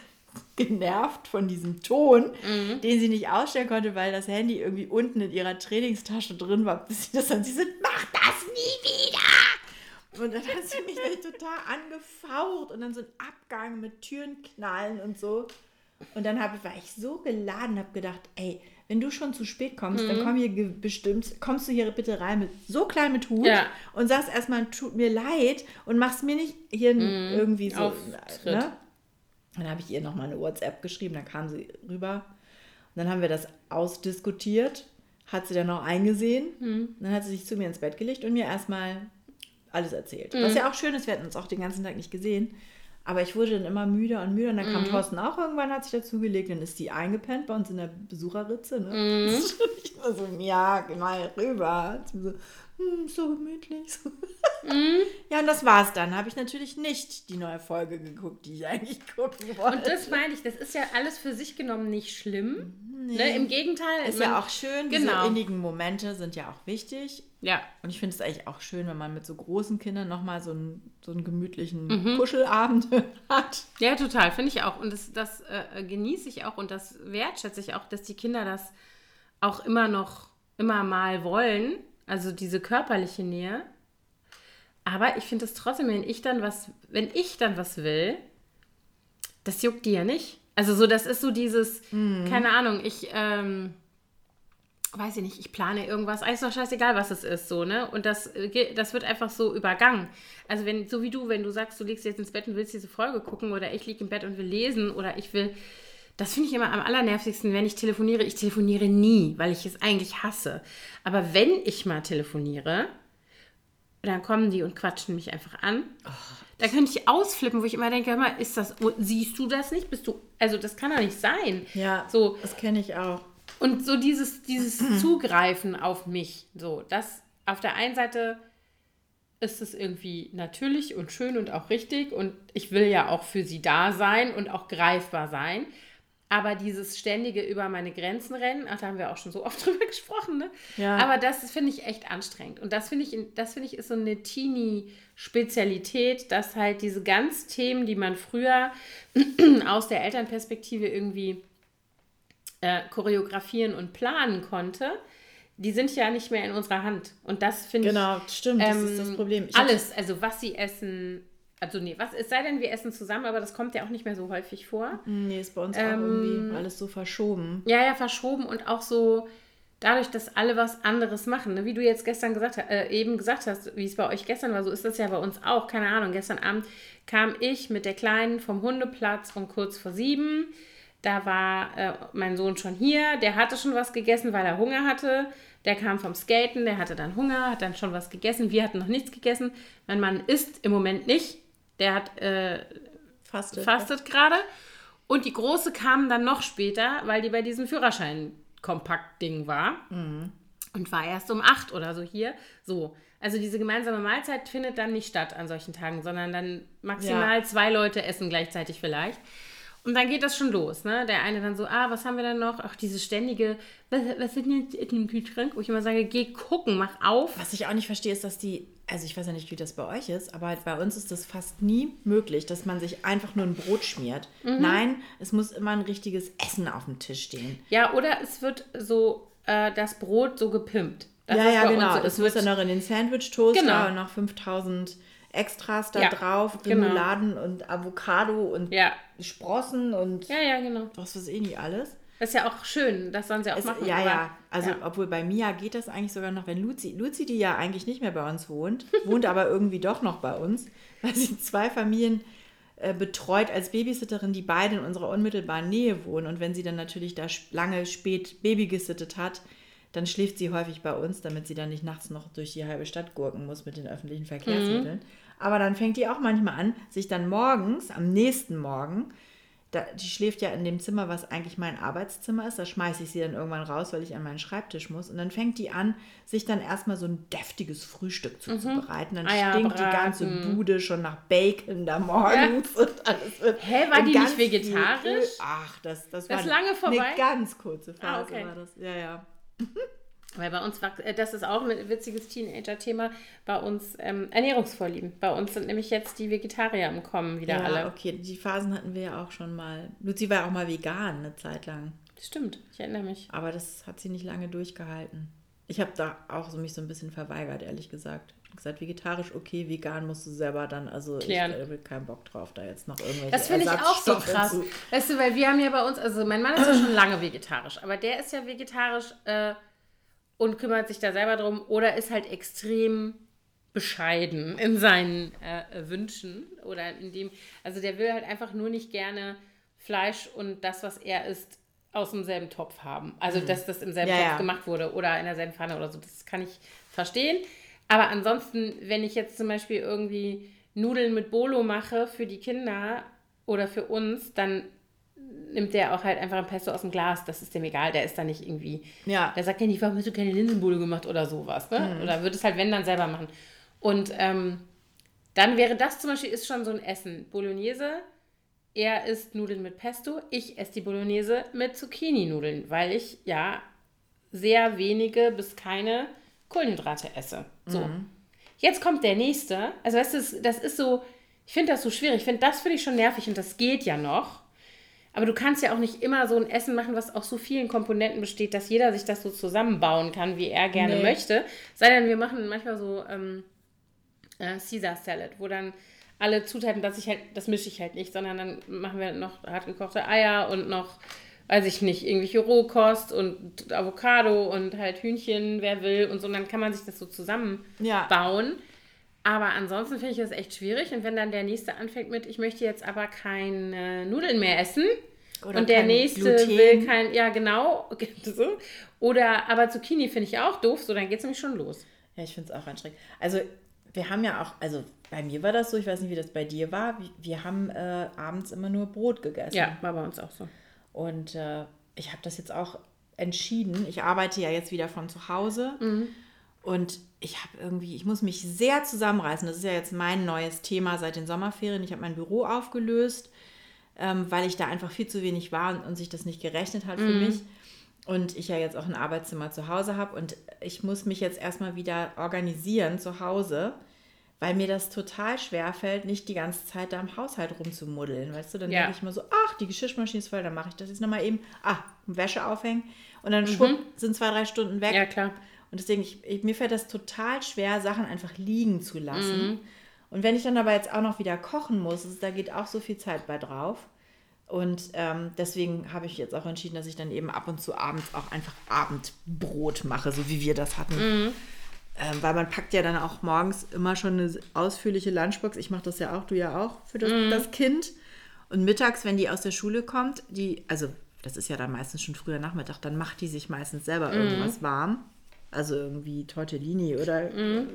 genervt von diesem Ton, mhm. den sie nicht ausstellen konnte, weil das Handy irgendwie unten in ihrer Trainingstasche drin war, bis sie das dann, sie sind, mach das nie wieder! Und dann hat sie mich [LAUGHS] total angefaucht und dann so ein Abgang mit Türen knallen und so. Und dann hab, war ich so geladen, habe gedacht, ey, wenn du schon zu spät kommst, Mhm. dann komm hier bestimmt, kommst du hier bitte rein mit so klein mit Hut Ja. und sagst erstmal, tut mir leid und machst mir nicht hier irgendwie so. Mhm. Auftritt. Ne? Dann habe ich ihr nochmal eine WhatsApp geschrieben, dann kam sie rüber. Und dann haben wir das ausdiskutiert, hat sie dann noch eingesehen. Mhm. Dann hat sie sich zu mir ins Bett gelegt und mir erstmal alles erzählt. Was Mhm. ja auch schön ist, wir hatten uns auch den ganzen Tag nicht gesehen. Aber ich wurde dann immer müder und müder. Und dann kam Mhm. Thorsten auch irgendwann, hat sich dazugelegt. Dann ist die eingepennt bei uns in der Besucherritze. Ne? Mhm. [LAUGHS] Nicht immer so, ja, geh mal rüber. So, hm, so gemütlich. So. [LAUGHS] Mhm. Ja, und das war's dann. Habe ich natürlich nicht die neue Folge geguckt, die ich eigentlich gucken wollte. Und das meine ich, das ist ja alles für sich genommen nicht schlimm. Ne? Im Gegenteil. ist man- ja auch schön. Genau. Diese innigen Momente sind ja auch wichtig. Ja, Und ich finde es eigentlich auch schön, wenn man mit so großen Kindern nochmal so einen, so einen gemütlichen Mhm. Kuschelabend [LAUGHS] hat. Ja, total, finde ich auch. Und das, das äh, genieße ich auch und das wertschätze ich auch, dass die Kinder das auch immer noch, immer mal wollen. Also diese körperliche Nähe. Aber ich finde es trotzdem, wenn ich dann was, wenn ich dann was will, das juckt die ja nicht. Also so, das ist so dieses, keine Ahnung, ich, ähm, weiß ich nicht, ich plane irgendwas, eigentlich ist doch scheißegal, was es ist, so, ne? Und das, äh, das wird einfach so übergangen. Also wenn, so wie du, wenn du sagst, du legst jetzt ins Bett und willst diese Folge gucken oder ich liege im Bett und will lesen oder ich will, das finde ich immer am allernervigsten, wenn ich telefoniere. Ich telefoniere nie, weil ich es eigentlich hasse. Aber wenn ich mal telefoniere, dann kommen die und quatschen mich einfach an. Da könnte ich ausflippen, wo ich immer denke, hör mal, ist das, oh, siehst du das nicht? Bist du, also das kann doch nicht sein. Ja, So, das kenne ich auch. und so dieses, dieses [CLEARS THROAT] Zugreifen auf mich, so, das auf der einen Seite ist es irgendwie natürlich und schön und auch richtig und ich will ja auch für sie da sein und auch greifbar sein. Aber dieses ständige über meine Grenzen rennen, ach, da haben wir auch schon so oft [LAUGHS] drüber gesprochen, ne? Ja. Aber das finde ich echt anstrengend. Und das finde ich, das finde ich ist so eine Teenie-Spezialität, dass halt diese ganz Themen, die man früher [CLEARS THROAT] aus der Elternperspektive irgendwie äh, choreografieren und planen konnte, die sind ja nicht mehr in unserer Hand. Und das finde ich. Genau, stimmt, das ist ähm, das Problem. Ich alles, also was sie essen. Also nee, was, es sei denn, wir essen zusammen, aber das kommt ja auch nicht mehr so häufig vor. Nee, ist bei uns auch Ähm, irgendwie alles so verschoben. Ja, ja, verschoben und auch so dadurch, dass alle was anderes machen. Ne? Wie du jetzt gestern gesagt hast, äh, eben gesagt hast, wie es bei euch gestern war, so ist das ja bei uns auch. Keine Ahnung, gestern Abend kam ich mit der Kleinen vom Hundeplatz um kurz vor sieben. Da war äh, mein Sohn schon hier, der hatte schon was gegessen, weil er Hunger hatte. Der kam vom Skaten, der hatte dann Hunger, hat dann schon was gegessen. Wir hatten noch nichts gegessen. Mein Mann isst im Moment nicht. Der hat äh, Fastet. fastet gerade. Und die große kam dann noch später, weil die bei diesem Führerschein-Kompakt-Ding war. Und war erst um acht oder so hier. So. Also diese gemeinsame Mahlzeit findet dann nicht statt an solchen Tagen, sondern dann maximal Ja. zwei Leute essen gleichzeitig vielleicht. Und dann geht das schon los, ne? Der eine dann so, ah, was haben wir dann noch? Ach, diese ständige, was, was sind denn jetzt im Kühlschrank? Wo ich immer sage, geh gucken, mach auf. Was ich auch nicht verstehe, ist, dass die, also ich weiß ja nicht, wie das bei euch ist, aber bei uns ist das fast nie möglich, dass man sich einfach nur ein Brot schmiert. Mhm. Nein, es muss immer ein richtiges Essen auf dem Tisch stehen. Ja, oder es wird so, äh, das Brot so gepimpt. Das ja, ist ja, genau. so. das wird dann noch in den Sandwich-Toaster Genau. und noch 5000 Extras da Ja, drauf, genau. Remouladen und Avocado und Ja, Sprossen und ja, ja, genau. was weiß ich nicht alles. Das ist ja auch schön, das sollen sie auch Es, machen. ja, aber- ja. Also, ja. obwohl bei Mia geht das eigentlich sogar noch, wenn Luzi, Luzi, die ja eigentlich nicht mehr bei uns wohnt, [LAUGHS] wohnt aber irgendwie doch noch bei uns, weil sie zwei Familien äh, betreut als Babysitterin, die beide in unserer unmittelbaren Nähe wohnen. Und wenn sie dann natürlich da lange spät Baby gesittet hat, dann schläft sie häufig bei uns, damit sie dann nicht nachts noch durch die halbe Stadt gurken muss mit den öffentlichen Verkehrsmitteln. Aber dann fängt die auch manchmal an, sich dann morgens, am nächsten Morgen, da, die schläft ja in dem Zimmer, was eigentlich mein Arbeitszimmer ist. Da schmeiße ich sie dann irgendwann raus, weil ich an meinen Schreibtisch muss. Und dann fängt die an, sich dann erstmal so ein deftiges Frühstück zuzubereiten. Dann Eier stinkt die ganze braten. Bude schon nach Bacon da morgens. Und alles wird Hä, war die nicht viel vegetarisch? Öl. Ach, das, das, Das war lange vorbei? Eine ganz kurze Phase Ah, okay. war das. Ja, ja. Weil bei uns war, äh, das ist auch ein witziges Teenager-Thema, bei uns ähm, Ernährungsvorlieben. Bei uns sind nämlich jetzt die Vegetarier im Kommen wieder ja, alle. okay. Die Phasen hatten wir ja auch schon mal. Luzi war ja auch mal vegan eine Zeit lang. Stimmt, ich erinnere mich. Aber das hat sie nicht lange durchgehalten. Ich habe da auch so mich so ein bisschen verweigert, ehrlich gesagt. Gesagt, vegetarisch okay, vegan musst du selber dann, also Klären. ich habe keinen Bock drauf, da jetzt noch irgendwelche Das finde ich auch so krass. zu- Weißt du, weil wir haben ja bei uns, also mein Mann ist ja schon lange vegetarisch, aber der ist ja vegetarisch äh, und kümmert sich da selber drum oder ist halt extrem bescheiden in seinen äh, Wünschen oder in dem, also der will halt einfach nur nicht gerne Fleisch und das, was er isst, aus demselben Topf haben. Also, dass das im selben Ja, Topf ja. gemacht wurde oder in derselben Pfanne oder so. Das kann ich verstehen. Aber ansonsten, wenn ich jetzt zum Beispiel irgendwie Nudeln mit Bolo mache für die Kinder oder für uns, dann nimmt der auch halt einfach ein Pesto aus dem Glas. Das ist dem egal. Der ist da nicht irgendwie. Ja. Der sagt ja nicht, warum hast du keine Linsenbolo gemacht oder sowas. Ne? Mhm. Oder würde es halt, wenn, dann selber machen. Und ähm, dann wäre das zum Beispiel ist schon so ein Essen. Bolognese. Er isst Nudeln mit Pesto. Ich esse die Bolognese mit Zucchini-Nudeln, weil ich ja sehr wenige bis keine Kohlenhydrate esse. So. Mhm. Jetzt kommt der nächste. Also, weißt du, das, ist so, ich finde das so schwierig. Ich finde, das finde ich schon nervig und das geht ja noch. Aber du kannst ja auch nicht immer so ein Essen machen, was aus so vielen Komponenten besteht, dass jeder sich das so zusammenbauen kann, wie er gerne Nee. möchte. Sei denn, wir machen manchmal so ähm, äh, Caesar Salad, wo dann alle Zutaten, dass ich halt, das mische ich halt nicht, sondern dann machen wir noch hart gekochte Eier und noch, weiß ich nicht, irgendwelche Rohkost und Avocado und halt Hühnchen, wer will und so. Und dann kann man sich das so zusammenbauen. Ja. Aber ansonsten finde ich das echt schwierig. Und wenn dann der nächste anfängt mit, ich möchte jetzt aber keine Nudeln mehr essen. Oder und der nächste Gluten. will kein, ja genau, [LAUGHS] so. Oder aber Zucchini finde ich auch doof, so dann geht es nämlich schon los. Ja, ich finde es auch anstrengend. Also, wir haben ja auch, also bei mir war das so, ich weiß nicht, wie das bei dir war. Wir, wir haben äh, abends immer nur Brot gegessen. Ja, war bei uns auch so. Und äh, ich habe das jetzt auch entschieden. Ich arbeite ja jetzt wieder von zu Hause. Und ich habe irgendwie, ich muss mich sehr zusammenreißen. Das ist ja jetzt mein neues Thema seit den Sommerferien. Ich habe mein Büro aufgelöst, ähm, weil ich da einfach viel zu wenig war und, und sich das nicht gerechnet hat für mich. Und ich ja jetzt auch ein Arbeitszimmer zu Hause habe. Und ich muss mich jetzt erstmal wieder organisieren zu Hause, weil mir das total schwer fällt, nicht die ganze Zeit da im Haushalt rumzumuddeln. Weißt du, dann Ja. denke ich mal so, ach, die Geschirrmaschine ist voll, dann mache ich das jetzt nochmal eben. Ah, Wäsche aufhängen. Und dann schwupp, sind zwei, drei Stunden weg. Ja, klar. Und deswegen, ich, ich, mir fällt das total schwer, Sachen einfach liegen zu lassen. Mhm. Und wenn ich dann aber jetzt auch noch wieder kochen muss, ist, da geht auch so viel Zeit bei drauf. Und ähm, deswegen habe ich jetzt auch entschieden, dass ich dann eben ab und zu abends auch einfach Abendbrot mache, so wie wir das hatten. Mhm. Ähm, weil man packt ja dann auch morgens immer schon eine ausführliche Lunchbox. Ich mache das ja auch, du ja auch, für das, Mhm. das Kind. Und mittags, wenn die aus der Schule kommt, die, also das ist ja dann meistens schon früher Nachmittag, dann macht die sich meistens selber irgendwas warm. Also irgendwie Tortellini oder äh,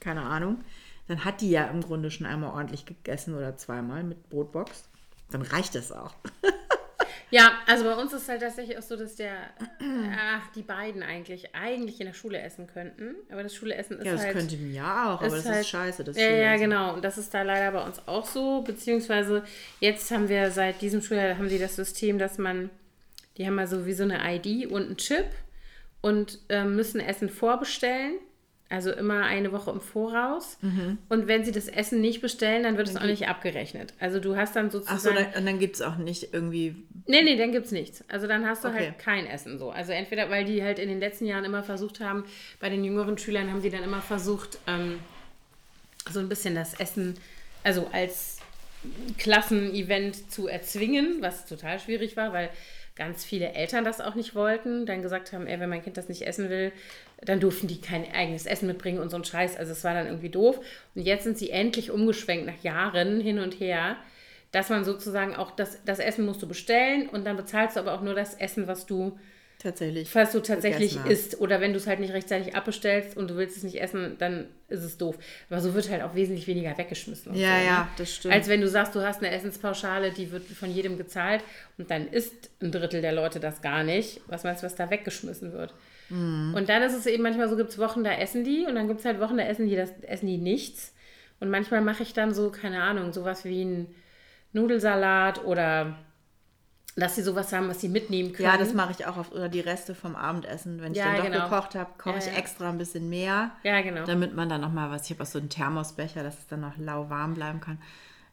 keine Ahnung. Dann hat die ja im Grunde schon einmal ordentlich gegessen oder zweimal mit Brotbox. Dann reicht das auch. [LAUGHS] Ja, also bei uns ist halt tatsächlich auch so, dass der, ach, die beiden eigentlich, eigentlich in der Schule essen könnten. Aber das Schulessen ist Ja, das halt. könnte mir ja auch, aber das halt- ist scheiße. Das ja, ja, genau. Und das ist da leider bei uns auch so. Beziehungsweise jetzt haben wir seit diesem Schuljahr haben sie das System, dass man, die haben mal so wie so eine ID und einen Chip und ähm, müssen Essen vorbestellen. Also immer eine Woche im Voraus. Mhm. Und wenn sie das Essen nicht bestellen, dann wird es auch nicht abgerechnet. Also du hast dann sozusagen. dann, und dann gibt es auch nicht irgendwie. Nee, nee, dann gibt's nichts. Also dann hast du Okay. halt kein Essen so. Also entweder, weil die halt in den letzten Jahren immer versucht haben, bei den jüngeren Schülern haben sie dann immer versucht, ähm, so ein bisschen das Essen, also als Klassenevent zu erzwingen, was total schwierig war, weil ganz viele Eltern das auch nicht wollten, dann gesagt haben, ey, wenn mein Kind das nicht essen will, dann durften die kein eigenes Essen mitbringen und so ein Scheiß. Also es war dann irgendwie doof. Und jetzt sind sie endlich umgeschwenkt nach Jahren hin und her, dass man sozusagen auch das, das Essen musst du bestellen und dann bezahlst du aber auch nur das Essen, was du, Tatsächlich. falls du tatsächlich isst. Oder wenn du es halt nicht rechtzeitig abbestellst und du willst es nicht essen, dann ist es doof. Aber so wird halt auch wesentlich weniger weggeschmissen. Ja, so, ne? ja, das stimmt. Als wenn du sagst, du hast eine Essenspauschale, die wird von jedem gezahlt und dann isst ein Drittel der Leute das gar nicht. Was meinst du, was da weggeschmissen wird? Mhm. Und dann ist es eben manchmal so, gibt es Wochen, da essen die und dann gibt es halt Wochen, da essen die, das, essen die nichts. Und manchmal mache ich dann so, keine Ahnung, sowas wie ein Nudelsalat oder dass sie sowas haben, was sie mitnehmen können. Ja, das mache ich auch oft. Oder die Reste vom Abendessen. Wenn ich Ja, dann doch genau. gekocht habe, koche Ja, ich ja. extra ein bisschen mehr. Ja, genau. Damit man dann nochmal was. Ich habe auch so einen Thermosbecher, dass es dann noch lauwarm bleiben kann.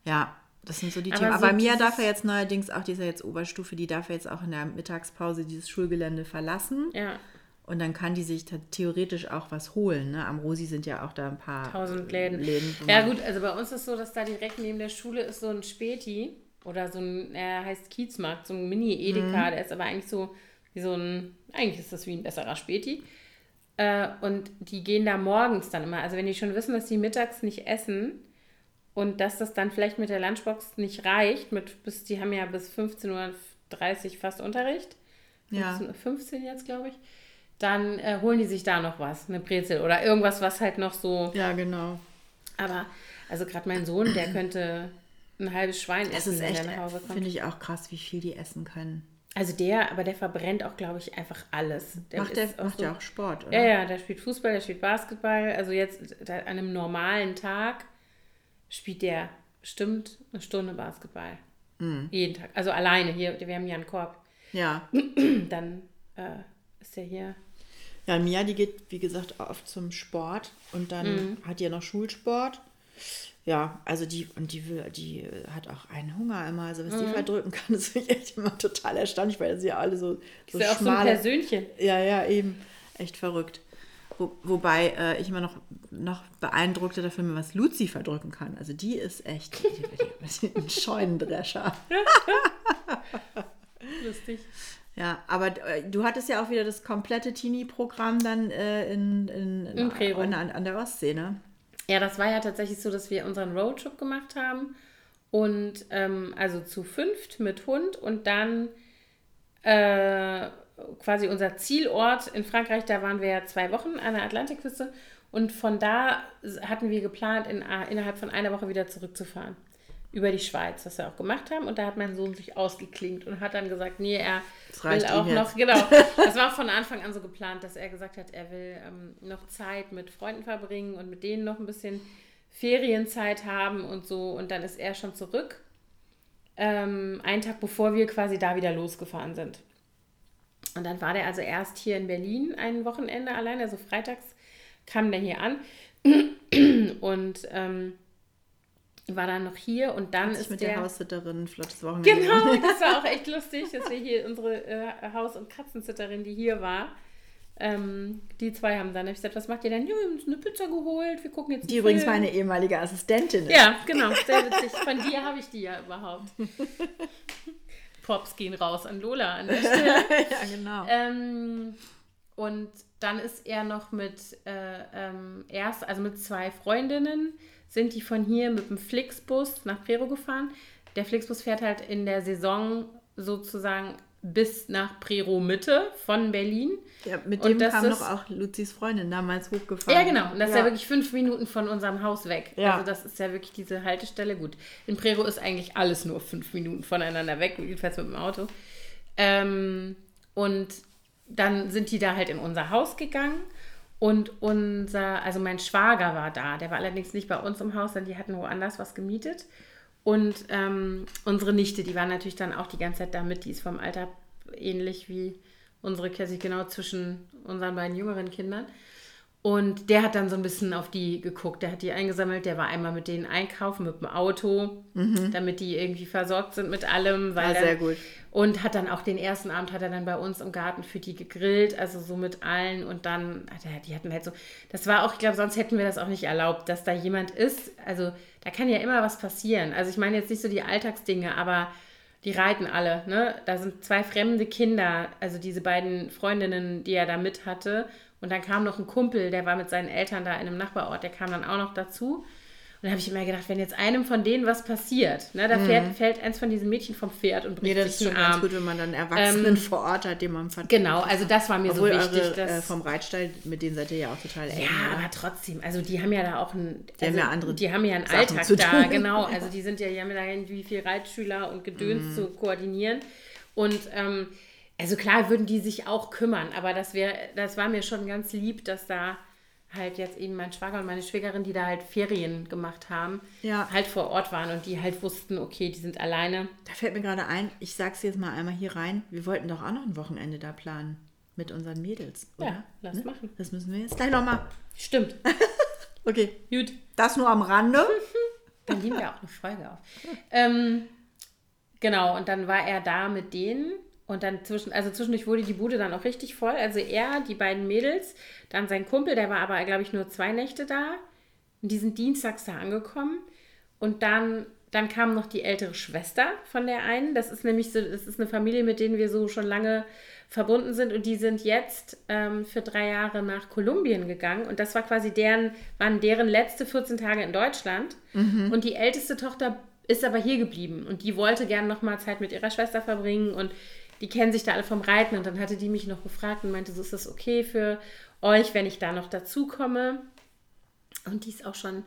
Ja, das sind so die Aber Themen. so Aber Mia darf ja jetzt neuerdings auch, die ist ja jetzt Oberstufe, die darf ja jetzt auch in der Mittagspause dieses Schulgelände verlassen. Ja. Und dann kann die sich theoretisch auch was holen. Ne? Am Rosi sind ja auch da ein paar Tausend Läden. Läden ja gut, also bei uns ist so, dass da direkt neben der Schule ist so ein Späti oder so ein, er heißt Kiezmarkt, so ein Mini-Edeka, der ist aber eigentlich so wie so ein, eigentlich ist das wie ein besserer Späti. Äh, und die gehen da morgens dann immer, also wenn die schon wissen, dass die mittags nicht essen und dass das dann vielleicht mit der Lunchbox nicht reicht, mit bis, die haben ja bis 15.30 Uhr fast Unterricht, Ja. 15, 15 jetzt, glaube ich, dann äh, holen die sich da noch was, eine Brezel oder irgendwas, was halt noch so Ja, genau. aber, also gerade mein Sohn, der könnte ein halbes Schwein Es essen, ist wenn echt, er nach Hause kommt. finde ich auch krass, wie viel die essen können. Also der, aber der verbrennt auch, glaube ich, einfach alles. Der macht der, ist macht so- der auch Sport, oder? Ja, ja, der spielt Fußball, der spielt Basketball. Also jetzt an einem normalen Tag spielt der bestimmt eine Stunde Basketball. Mhm. Jeden Tag. Also alleine hier, wir haben ja einen Korb. Ja. [CLEARS THROAT] Dann äh, ist der hier. Ja, Mia, die geht, wie gesagt, oft zum Sport und dann Mhm. hat die ja noch Schulsport. Ja, also die, und die will, die äh, hat auch einen Hunger immer. Also was Mhm. die verdrücken kann, [LAUGHS] das finde ich echt immer total erstaunlich, weil sie ja alle so, so ist ja auch so ein. Persönchen. ja, ja, eben. Echt verrückt. Wo, wobei äh, ich immer noch, noch beeindruckter dafür bin, was Luzi verdrücken kann. Also die ist echt die, die, ein Scheunendrescher. [LAUGHS] Lustig. Ja, aber äh, du hattest ja auch wieder das komplette Teenie-Programm dann äh, in, in, in, an, an der Ostsee, ne? Ja, das war ja tatsächlich so, dass wir unseren Roadtrip gemacht haben. Und ähm, also zu fünft mit Hund und dann äh, quasi unser Zielort in Frankreich, da waren wir ja zwei Wochen an der Atlantikküste. Und von da hatten wir geplant, in, innerhalb von einer Woche wieder zurückzufahren. Über die Schweiz, was wir auch gemacht haben. Und da hat mein Sohn sich ausgeklingt und hat dann gesagt, nee, er Das will auch noch, genau. [LAUGHS] Das war von Anfang an so geplant, dass er gesagt hat, er will ähm, noch Zeit mit Freunden verbringen und mit denen noch ein bisschen Ferienzeit haben und so. Und dann ist er schon zurück. Ähm, einen Tag bevor wir quasi da wieder losgefahren sind. Und dann war der also erst hier in Berlin ein Wochenende allein, also freitags kam der hier an [CLEARS THROAT] und ähm, war dann noch hier und dann Hat ist mit der, der Haussitterin flottes Wochenende Genau, [LAUGHS] das war auch echt lustig, dass wir hier unsere äh, Haus- und Katzensitterin, die hier war, ähm, die zwei haben dann hab ich gesagt, was macht ihr denn? Ja, wir haben uns eine Pizza geholt, wir gucken jetzt Die übrigens Film. meine ehemalige Assistentin ist. Ja, genau, sehr witzig. Von dir habe ich die ja überhaupt. [LAUGHS] Props gehen raus an Lola an der [LAUGHS] Stelle. ja, genau. Ähm, und dann ist er noch mit äh, ähm, erst, also mit zwei Freundinnen, sind die von hier mit dem Flixbus nach Prero gefahren. Der Flixbus fährt halt in der Saison sozusagen bis nach Prero Mitte von Berlin. ja, mit und dem das kam ist- noch auch Luzis Freundin damals hochgefahren. Ja, genau. Und das ist ja wirklich fünf Minuten von unserem Haus weg. Ja. Also das ist ja wirklich diese Haltestelle. Gut, in Prero ist eigentlich alles nur fünf Minuten voneinander weg, jedenfalls mit dem Auto. Ähm, und dann sind die da halt in unser Haus gegangen. Und unser, also mein Schwager war da. Der war allerdings nicht bei uns im Haus, sondern die hatten woanders was gemietet. Und ähm, unsere Nichte, die war natürlich dann auch die ganze Zeit da mit. Die ist vom Alter ähnlich wie unsere Cassie, genau zwischen unseren beiden jüngeren Kindern. Und der hat dann so ein bisschen auf die geguckt. Der hat die eingesammelt. Der war einmal mit denen einkaufen mit dem Auto, damit die irgendwie versorgt sind mit allem. Weil Ah, dann, sehr gut. Und hat dann auch den ersten Abend hat er dann bei uns im Garten für die gegrillt, also so mit allen. Und dann hat er, die hatten halt so, das war auch, ich glaube, sonst hätten wir das auch nicht erlaubt, dass da jemand ist. Also da kann ja immer was passieren. Also ich meine jetzt nicht so die Alltagsdinge, aber die reiten alle, ne? Da sind zwei fremde Kinder, also diese beiden Freundinnen, die er da mit hatte. Und dann kam noch ein Kumpel, der war mit seinen Eltern da in einem Nachbarort, der kam dann auch noch dazu. Und da habe ich immer gedacht, wenn jetzt einem von denen was passiert, ne, da fährt, fällt eins von diesen Mädchen vom Pferd und Nee, bricht das ist sich schon den ganz Arm. gut, wenn man dann Erwachsenen vor Ort hat, dem man vertraut. Genau, also das war mir Obwohl so wichtig. eure, dass, äh, vom Reitstall, mit denen seid ihr ja auch total eng. ja, oder? aber trotzdem, also die haben ja da auch einen, Die haben also ja andere die haben ja einen Sachen Alltag zu da, genau. [LAUGHS] Also die sind ja, die haben ja da irgendwie viel Reitschüler und Gedöns Mhm. zu koordinieren. Und ähm, also klar würden die sich auch kümmern, aber das wäre, das war mir schon ganz lieb, dass da halt jetzt eben mein Schwager und meine Schwägerin, die da halt Ferien gemacht haben, Ja. halt vor Ort waren und die halt wussten, okay, die sind alleine. Da fällt mir gerade ein, ich sag's jetzt mal einmal hier rein, wir wollten doch auch noch ein Wochenende da planen. Mit unseren Mädels, oder? Ja, lass machen. Das müssen wir jetzt gleich nochmal. Stimmt. [LAUGHS] Okay, Gut. das nur am Rande. [LAUGHS] Dann nehmen wir auch eine Folge auf. Ähm, genau, und dann war er da mit denen Und dann zwischen, also zwischendurch wurde die Bude dann auch richtig voll. Also er, die beiden Mädels, dann sein Kumpel, der war aber, glaube ich, nur zwei Nächte da. Und die sind dienstags da angekommen. Und dann, dann kam noch die ältere Schwester von der einen. Das ist nämlich so, das ist eine Familie, mit denen wir so schon lange verbunden sind und die sind jetzt ähm, für drei Jahre nach Kolumbien gegangen und das war quasi deren, waren deren letzte 14 Tage in Deutschland mhm. und die älteste Tochter ist aber hier geblieben und die wollte gerne nochmal Zeit mit ihrer Schwester verbringen und die kennen sich da alle vom Reiten und dann hatte die mich noch gefragt und meinte, so ist das okay für euch, wenn ich da noch dazu komme. Und die ist auch schon,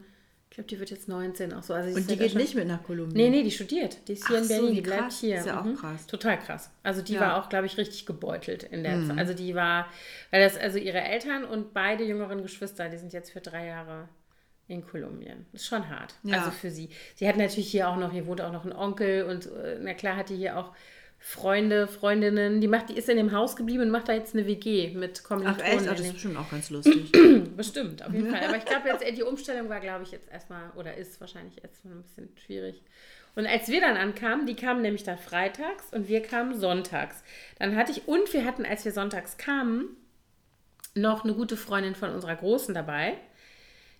ich glaube, die wird jetzt 19 auch so. Also und die geht nicht mit nach Kolumbien? Nee, nee, die studiert. Die ist hier Ach in Berlin, so, die bleibt krass. hier. Ist ja auch mhm. krass. Total krass. Also die ja. war auch, glaube ich, richtig gebeutelt in der mhm. Zeit. Also die war, weil das, also ihre Eltern und beide jüngeren Geschwister, die sind jetzt für drei Jahre in Kolumbien. Das ist schon hart. Ja. Also für sie. Sie hat natürlich hier auch noch, hier wohnt auch noch ein Onkel und äh, na klar hat die hier auch Freunde, Freundinnen, die macht, die ist in dem Haus geblieben und macht da jetzt eine WG mit Kommilitonen. Ach echt? Ach, das ist bestimmt auch ganz lustig. [CLEARS THROAT] bestimmt, auf jeden Fall. Aber ich glaube jetzt, die Umstellung war, glaube ich, jetzt erstmal, oder ist wahrscheinlich erstmal ein bisschen schwierig. Und als wir dann ankamen, die kamen nämlich dann freitags und wir kamen sonntags. Dann hatte ich, und wir hatten, als wir sonntags kamen, noch eine gute Freundin von unserer Großen dabei,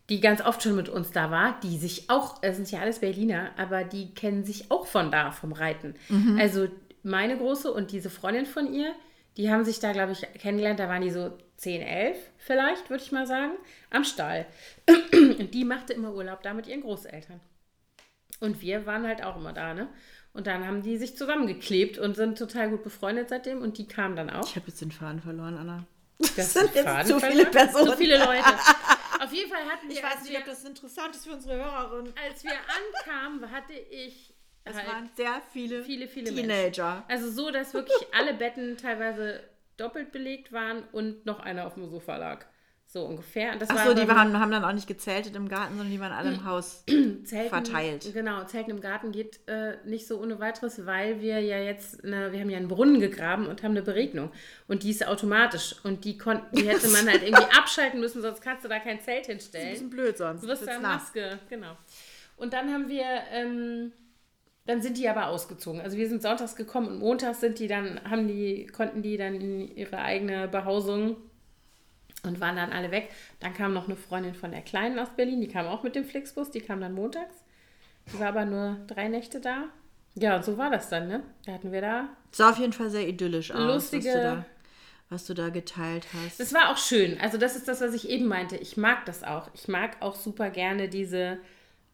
die ganz oft schon mit uns da war, die sich auch, das sind ja alles Berliner, aber die kennen sich auch von da, vom Reiten. Mhm. Also meine Große und diese Freundin von ihr, die haben sich da, glaube ich, kennengelernt. Da waren die so 10, 11 vielleicht, würde ich mal sagen, am Stall. [CLEARS THROAT] Und die machte immer Urlaub da mit ihren Großeltern. Und wir waren halt auch immer da, ne? Und dann haben die sich zusammengeklebt und sind total gut befreundet seitdem. Und die kamen dann auch. Ich habe jetzt den Faden verloren, Anna. Das sind jetzt Faden zu viele Personen. Zu viele Leute. [LAUGHS] Auf jeden Fall hatten wir. Ich weiß nicht, ob das interessant ist für unsere Hörerin. Als wir ankamen, hatte ich es halt waren sehr viele, viele, viele Teenager. Menschen. Also so, dass wirklich [LAUGHS] alle Betten teilweise doppelt belegt waren und noch einer auf dem Sofa lag. So ungefähr. Das Ach so, die waren, haben dann auch nicht gezeltet im Garten, sondern die waren alle im Haus [CLEARS THROAT] Zelten, verteilt. Genau, Zelten im Garten geht äh, nicht so ohne weiteres, weil wir ja jetzt, eine, wir haben ja einen Brunnen gegraben und haben eine Beregnung. Und die ist automatisch. Und die, konnten, die hätte man halt irgendwie [LAUGHS] abschalten müssen, sonst kannst du da kein Zelt hinstellen. Das ist ein bisschen blöd sonst. Du wirst da Maske, genau. Und dann haben wir... Ähm, dann sind die aber ausgezogen. Also wir sind sonntags gekommen und montags sind die dann, haben die, konnten die dann in ihre eigene Behausung und waren dann alle weg. Dann kam noch eine Freundin von der Kleinen aus Berlin, die kam auch mit dem Flixbus, die kam dann montags. Die war aber nur drei Nächte da. Ja, und so war das dann, ne? Da hatten wir da. Sah auf jeden Fall sehr idyllisch aus. Lustige. Was du, da, was du da geteilt hast. Das war auch schön. Also, das ist das, was ich eben meinte. Ich mag das auch. Ich mag auch super gerne diese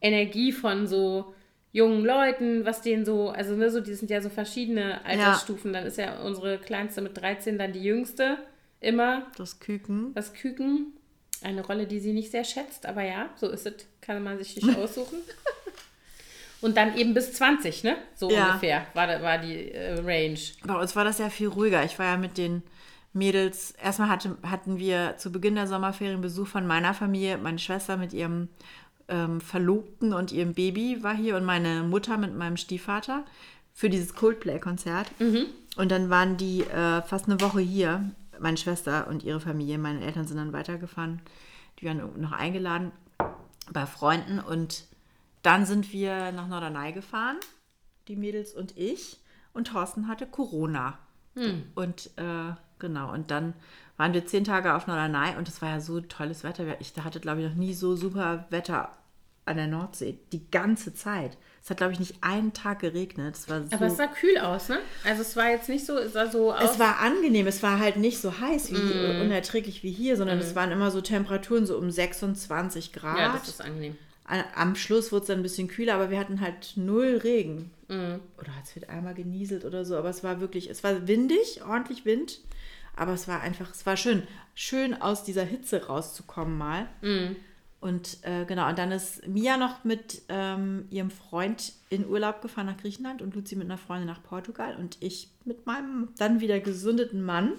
Energie von so jungen Leuten, was denen so, also ne, so, die sind ja so verschiedene Altersstufen. Ja. Dann ist ja unsere Kleinste mit 13 dann die Jüngste immer. Das Küken. Das Küken. Eine Rolle, die sie nicht sehr schätzt, aber ja, so ist es, kann man sich nicht [LAUGHS] aussuchen. Und dann eben bis 20, ne? So ja. ungefähr war, war die äh, Range. Bei uns war das ja viel ruhiger. Ich war ja mit den Mädels, erstmal hatte, hatten wir zu Beginn der Sommerferien Besuch von meiner Familie, meine Schwester mit ihrem ähm, Verlobten und ihrem Baby war hier und meine Mutter mit meinem Stiefvater für dieses Coldplay-Konzert. Mhm. Und dann waren die äh, fast eine Woche hier, meine Schwester und ihre Familie. Meine Eltern sind dann weitergefahren. Die waren noch eingeladen bei Freunden. Und dann sind wir nach Norderney gefahren, die Mädels und ich. Und Thorsten hatte Corona. Mhm. Und äh, genau, und dann waren wir zehn Tage auf Norderney und es war ja so tolles Wetter. Ich hatte, glaube ich, noch nie so super Wetter an der Nordsee. Die ganze Zeit. Es hat, glaube ich, nicht einen Tag geregnet. Es war so Aber es sah kühl aus, ne? Also es war jetzt nicht so, es sah so aus. Es war angenehm. Es war halt nicht so heiß wie mm. unerträglich wie hier, sondern mm. es waren immer so Temperaturen so um 26 Grad. Ja, das ist angenehm. Am Schluss wurde es dann ein bisschen kühler, aber wir hatten halt null Regen. Mm. Oder es wird einmal genieselt oder so. Aber es war wirklich, es war windig, ordentlich Wind. Aber es war einfach, es war schön, schön aus dieser Hitze rauszukommen mal. Mm. Und äh, genau, und dann ist Mia noch mit ähm, ihrem Freund in Urlaub gefahren nach Griechenland und Luzi mit einer Freundin nach Portugal. Und ich mit meinem dann wieder gesundeten Mann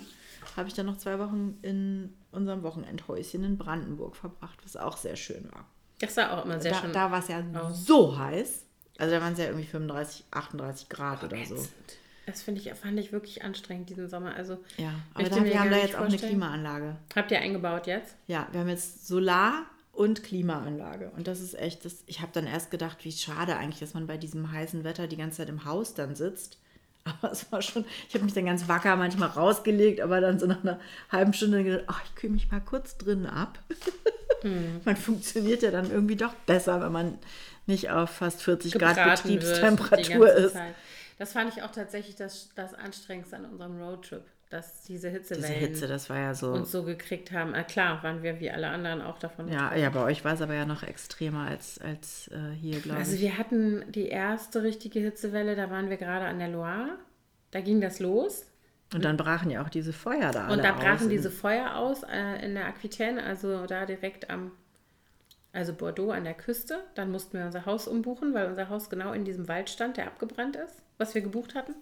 habe ich dann noch zwei Wochen in unserem Wochenendhäuschen in Brandenburg verbracht, was auch sehr schön war. Das war auch immer sehr da, schön. Da war es ja aus. so heiß. Also da waren es ja irgendwie 35, 38 Grad oh, oder so. Das finde ich, fand ich wirklich anstrengend diesen Sommer. Also, ja, aber da, wir haben da jetzt auch eine Klimaanlage. Habt ihr eingebaut jetzt? Ja, wir haben jetzt Solar und Klimaanlage. Und das ist echt, das, ich habe dann erst gedacht, wie schade eigentlich, dass man bei diesem heißen Wetter die ganze Zeit im Haus dann sitzt. [LAUGHS] Aber es war schon, ich habe mich dann ganz wacker manchmal rausgelegt, aber dann so nach einer halben Stunde gedacht, ach, ich kühle mich mal kurz drinnen ab. Mhm. [LAUGHS] Man funktioniert ja dann irgendwie doch besser, wenn man nicht auf fast 40 Gebraten Grad Betriebstemperatur ist. Zeit. Das fand ich auch tatsächlich das, das Anstrengendste an unserem Roadtrip, dass diese Hitzewellen diese Hitze, das war ja so uns so gekriegt haben. Na klar, waren wir wie alle anderen auch davon. Ja, ja, bei euch war es aber ja noch extremer als, als äh, hier, glaube also ich. Also wir hatten die erste richtige Hitzewelle, da waren wir gerade an der Loire. Da ging das los. Und dann brachen ja auch diese Feuer da Und da brachen diese Feuer aus äh, in der Aquitaine, also da direkt am also Bordeaux an der Küste. Dann mussten wir unser Haus umbuchen, weil unser Haus genau in diesem Wald stand, der abgebrannt ist, was wir gebucht hatten.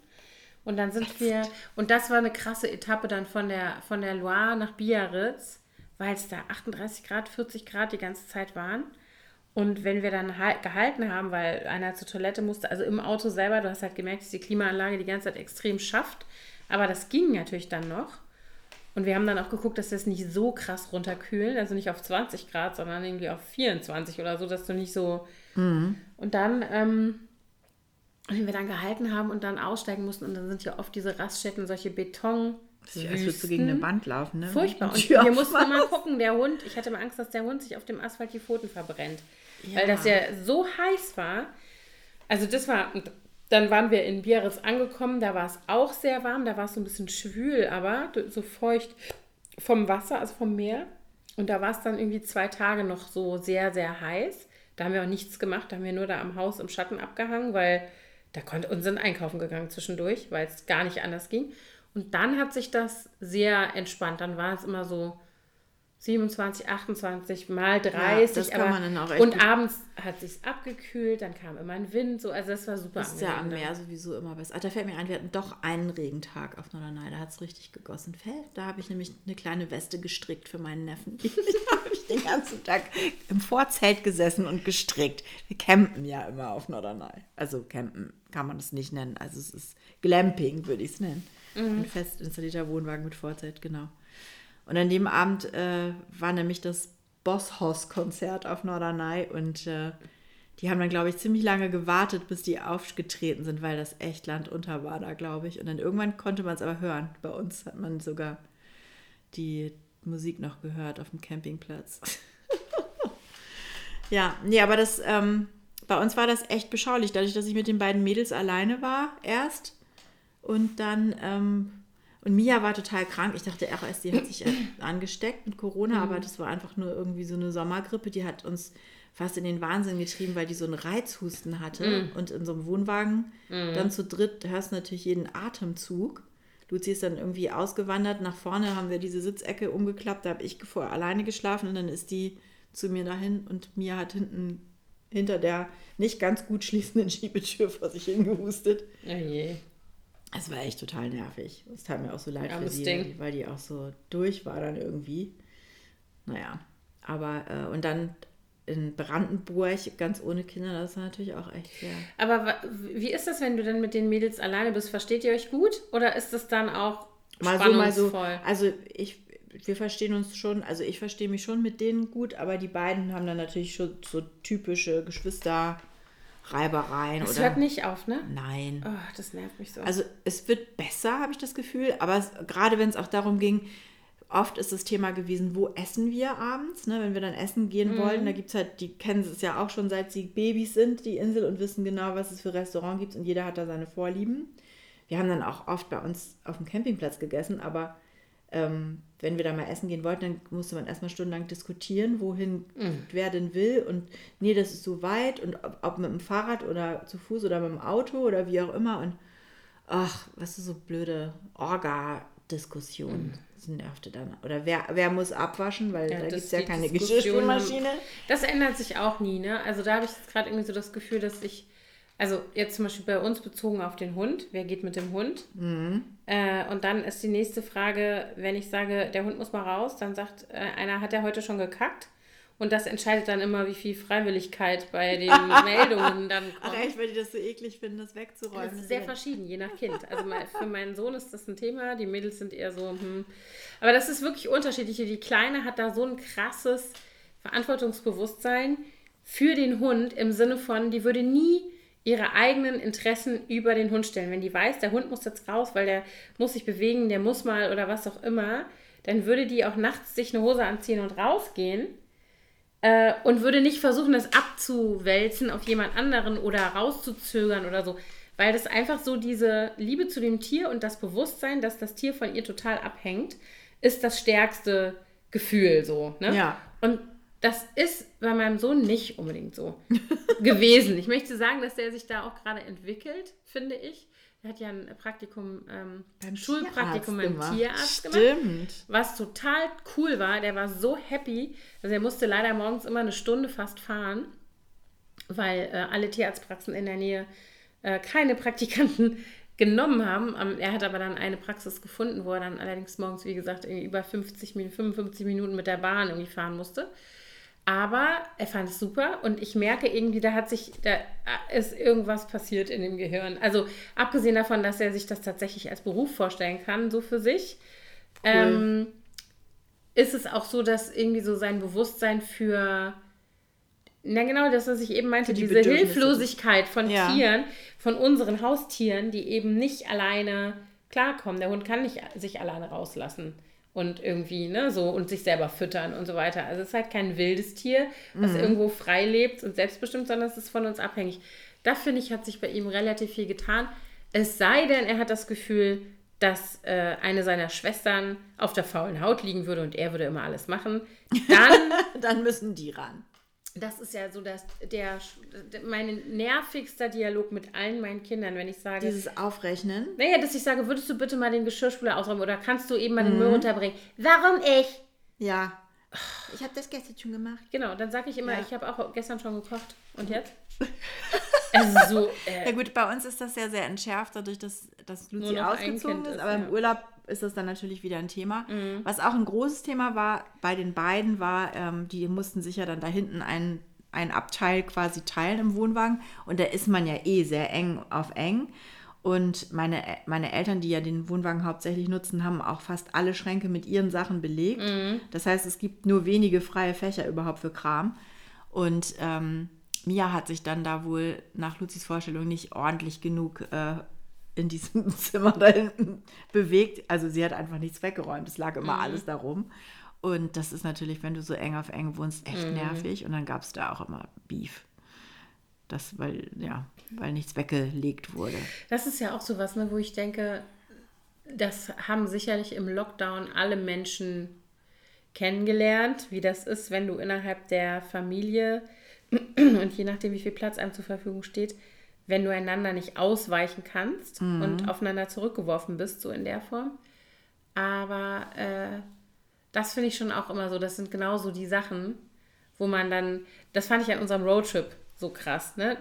Und dann sind wir, und das war eine krasse Etappe dann von der, von der Loire nach Biarritz, weil es da 38 Grad, 40 Grad die ganze Zeit waren. Und wenn wir dann gehalten haben, weil einer zur Toilette musste, also im Auto selber, du hast halt gemerkt, dass die Klimaanlage die ganze Zeit extrem schafft. Aber das ging natürlich dann noch. Und wir haben dann auch geguckt, dass wir es nicht so krass runterkühlen, also nicht auf 20 Grad, sondern irgendwie auf 24 oder so, dass du nicht so. Mhm. Und dann, ähm, wenn wir dann gehalten haben und dann aussteigen mussten, und dann sind ja oft diese Raststätten solche Beton. Das ist, als würdest du gegen eine Wand laufen, ne? Furchtbar. Und wir mussten mal gucken, der Hund, ich hatte mal Angst, dass der Hund sich auf dem Asphalt die Pfoten verbrennt. Ja. Weil das ja so heiß war. Also das war, dann waren wir in Biarritz angekommen, da war es auch sehr warm, da war es so ein bisschen schwül, aber so feucht vom Wasser, also vom Meer. Und da war es dann irgendwie zwei Tage noch so sehr, sehr heiß. Da haben wir auch nichts gemacht, da haben wir nur da am Haus im Schatten abgehangen, weil da konnte uns sind einkaufen gegangen zwischendurch, weil es gar nicht anders ging. Und dann hat sich das sehr entspannt. Dann war es immer so 27, 28 mal 30. Ja, aber, und abends hat sich abgekühlt, dann kam immer ein Wind, so, also das war super. Das ist ja am Meer sowieso immer besser. Da fällt mir ein, wir hatten doch einen Regentag auf Norderney, da hat es richtig gegossen. Da habe ich nämlich eine kleine Weste gestrickt für meinen Neffen. [LAUGHS] da habe ich den ganzen Tag im Vorzelt gesessen und gestrickt. Wir campen ja immer auf Norderney. Also campen kann man es nicht nennen. Also es ist Glamping, würde ich es nennen. Mhm. Ein fest installierter Wohnwagen mit Vorzelt, genau. Und an dem Abend äh, war nämlich das Boss-Hoss-Konzert auf Norderney und äh, die haben dann, glaube ich, ziemlich lange gewartet, bis die aufgetreten sind, weil das echt landunter war da, glaube ich. Und dann irgendwann konnte man es aber hören. Bei uns hat man sogar die Musik noch gehört auf dem Campingplatz. [LAUGHS] ja, nee, aber das, ähm, bei uns war das echt beschaulich, dadurch, dass ich mit den beiden Mädels alleine war erst und dann ähm, und Mia war total krank. Ich dachte die hat sich [CLEARS THROAT] angesteckt mit Corona, mhm. aber das war einfach nur irgendwie so eine Sommergrippe. Die hat uns fast in den Wahnsinn getrieben, weil die so einen Reizhusten hatte. Mhm. Und in so einem Wohnwagen mhm. dann zu dritt hörst du natürlich jeden Atemzug. Luzi ist dann irgendwie ausgewandert. Nach vorne haben wir diese Sitzecke umgeklappt. Da habe ich vorher alleine geschlafen und dann ist die zu mir dahin und Mia hat hinten hinter der nicht ganz gut schließenden [LAUGHS] Schiebetür vor sich hingehustet. Oh je. Es war echt total nervig. Es tat mir auch so leid ja, für sie, Ding. weil die auch so durch war dann irgendwie. Naja, aber äh, und dann in Brandenburg ganz ohne Kinder, das war natürlich auch echt sehr. Aber wie ist das, wenn du dann mit den Mädels alleine bist? Versteht ihr euch gut oder ist das dann auch mal so mal so? Also ich, wir verstehen uns schon, also ich verstehe mich schon mit denen gut, aber die beiden haben dann natürlich schon so typische Geschwister. Reibereien. Es hört nicht auf, ne? Nein. Oh, das nervt mich so. Also es wird besser, habe ich das Gefühl, aber es, gerade wenn es auch darum ging, oft ist das Thema gewesen, wo essen wir abends, ne? wenn wir dann essen gehen mhm. wollen. Da gibt es halt, die kennen es ja auch schon, seit sie Babys sind, die Insel, und wissen genau, was es für Restaurant gibt und jeder hat da seine Vorlieben. Wir haben dann auch oft bei uns auf dem Campingplatz gegessen, aber ähm, wenn wir da mal essen gehen wollten, dann musste man erstmal stundenlang diskutieren, wohin mhm. wer denn will. Und nee, das ist so weit und ob, ob, mit dem Fahrrad oder zu Fuß oder mit dem Auto oder wie auch immer. Und ach, was ist so blöde Orga-Diskussionen. Mhm. Das nervte dann. Oder wer, wer muss abwaschen, weil ja, da gibt es ja keine Geschirrspülmaschine. Das ändert sich auch nie, ne? Also da habe ich gerade irgendwie so das Gefühl, dass ich also jetzt zum Beispiel bei uns bezogen auf den Hund. Wer geht mit dem Hund? Mhm. Äh, und dann ist die nächste Frage, wenn ich sage, der Hund muss mal raus, dann sagt äh, einer, hat er heute schon gekackt? Und das entscheidet dann immer, wie viel Freiwilligkeit bei den [LAUGHS] Meldungen dann kommt. Ach echt, weil die das so eklig finden, das wegzuräumen. Das ist sehr verschieden, je nach Kind. Also für meinen Sohn ist das ein Thema, die Mädels sind eher so, hm. Aber das ist wirklich unterschiedlich. Die Kleine hat da so ein krasses Verantwortungsbewusstsein für den Hund im Sinne von, die würde nie ihre eigenen Interessen über den Hund stellen. Wenn die weiß, der Hund muss jetzt raus, weil der muss sich bewegen, der muss mal oder was auch immer, dann würde die auch nachts sich eine Hose anziehen und rausgehen äh, und würde nicht versuchen, das abzuwälzen auf jemand anderen oder rauszuzögern oder so, weil das einfach so diese Liebe zu dem Tier und das Bewusstsein, dass das Tier von ihr total abhängt, ist das stärkste Gefühl so. Ne? Ja. Und das ist bei meinem Sohn nicht unbedingt so [LAUGHS] gewesen. Ich möchte sagen, dass der sich da auch gerade entwickelt, finde ich. Er hat ja ein Praktikum, ähm, Beim Schulpraktikum beim gemacht. Tierarzt gemacht. Stimmt. Was total cool war. Der war so happy. Also er musste leider morgens immer eine Stunde fast fahren, weil äh, alle Tierarztpraxen in der Nähe äh, keine Praktikanten [LAUGHS] genommen haben. Ähm, er hat aber dann eine Praxis gefunden, wo er dann allerdings morgens, wie gesagt, irgendwie über 50, Min- 55 Minuten mit der Bahn irgendwie fahren musste. Aber er fand es super und ich merke irgendwie, da hat sich, da ist irgendwas passiert in dem Gehirn. Also abgesehen davon, dass er sich das tatsächlich als Beruf vorstellen kann, so für sich, ähm, ist es auch so, dass irgendwie so sein Bewusstsein für, na genau, das, was ich eben meinte, die diese. Hilflosigkeit von Ja. Tieren, von unseren Haustieren, die eben nicht alleine klarkommen. Der Hund kann nicht sich alleine rauslassen und irgendwie, ne, so und sich selber füttern und so weiter. Also es ist halt kein wildes Tier, was Mhm. irgendwo frei lebt und selbstbestimmt, sondern es ist von uns abhängig. Da finde ich, hat sich bei ihm relativ viel getan. Es sei denn, er hat das Gefühl, dass äh, eine seiner Schwestern auf der faulen Haut liegen würde und er würde immer alles machen. Dann [LAUGHS] Dann müssen die ran. Das ist ja so dass der, mein nervigster Dialog mit allen meinen Kindern, wenn ich sage, Dieses Aufrechnen. naja, dass ich sage, würdest du bitte mal den Geschirrspüler ausräumen oder kannst du eben mal Mhm. den Müll runterbringen? Warum ich? Ja. Ich habe das gestern schon gemacht. Genau, dann sage ich immer, Ja. ich habe auch gestern schon gekocht. Und jetzt? Ist so, äh, Ja gut, bei uns ist das ja sehr entschärft, dadurch, dass, dass ein ausgezogen ist. ist, Aber ja. Mhm. im Urlaub ist das dann natürlich wieder ein Thema. Was auch ein großes Thema war bei den beiden, war, ähm, die mussten sich ja dann da hinten ein, ein Abteil quasi teilen im Wohnwagen. Und da ist man ja eh sehr eng auf eng. Und meine, meine Eltern, die ja den Wohnwagen hauptsächlich nutzen, haben auch fast alle Schränke mit ihren Sachen belegt. Mhm. Das heißt, es gibt nur wenige freie Fächer überhaupt für Kram. Und ähm, Mia hat sich dann da wohl nach Luzis Vorstellung nicht ordentlich genug äh, in diesem [LAUGHS] Zimmer da hinten bewegt. Also sie hat einfach nichts weggeräumt. Es lag immer alles darum. Und das ist natürlich, wenn du so eng auf eng wohnst, echt nervig. Und dann gab es da auch immer Beef. Das, weil, ja, weil nichts weggelegt wurde. das ist ja auch so was, ne, wo ich denke, das haben sicherlich im Lockdown alle Menschen kennengelernt, wie das ist, wenn du innerhalb der Familie und je nachdem, wie viel Platz einem zur Verfügung steht, wenn du einander nicht ausweichen kannst und aufeinander zurückgeworfen bist, so in der Form. Aber äh, das finde ich schon auch immer so. Das sind genauso die Sachen, wo man dann, das fand ich an unserem Roadtrip so krass, ne?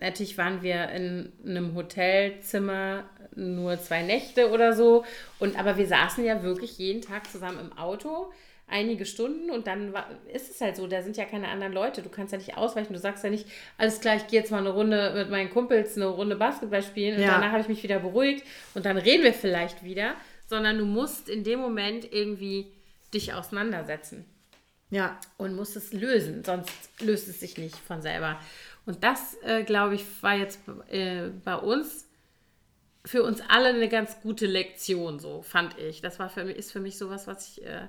Natürlich waren wir in einem Hotelzimmer nur zwei Nächte oder so. Und aber wir saßen ja wirklich jeden Tag zusammen im Auto, einige Stunden und dann ist es halt so, da sind ja keine anderen Leute. Du kannst ja nicht ausweichen. Du sagst ja nicht, alles klar, ich gehe jetzt mal eine Runde mit meinen Kumpels eine Runde Basketball spielen und Ja. danach habe ich mich wieder beruhigt und dann reden wir vielleicht wieder, sondern du musst in dem Moment irgendwie dich auseinandersetzen Ja, und musst es lösen, sonst löst es sich nicht von selber. Und das, äh, glaube ich, war jetzt äh, bei uns für uns alle eine ganz gute Lektion, so fand ich. Das war für mich, ist für mich sowas, was ich äh,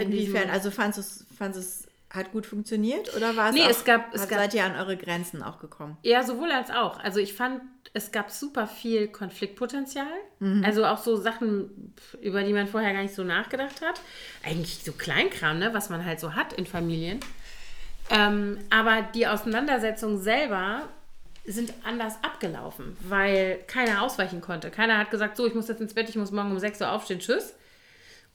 inwiefern? Also fandst du es, hat gut funktioniert oder war es Nee, auch, es gab- es hat- gab- seid ihr an eure Grenzen auch gekommen? Ja, sowohl als auch. Also ich fand, es gab super viel Konfliktpotenzial. Also auch so Sachen, über die man vorher gar nicht so nachgedacht hat. Eigentlich so Kleinkram, ne, was man halt so hat in Familien. Ähm, aber die Auseinandersetzungen selber sind anders abgelaufen, weil keiner ausweichen konnte. Keiner hat gesagt, so, ich muss jetzt ins Bett, ich muss morgen um 6 Uhr aufstehen, tschüss.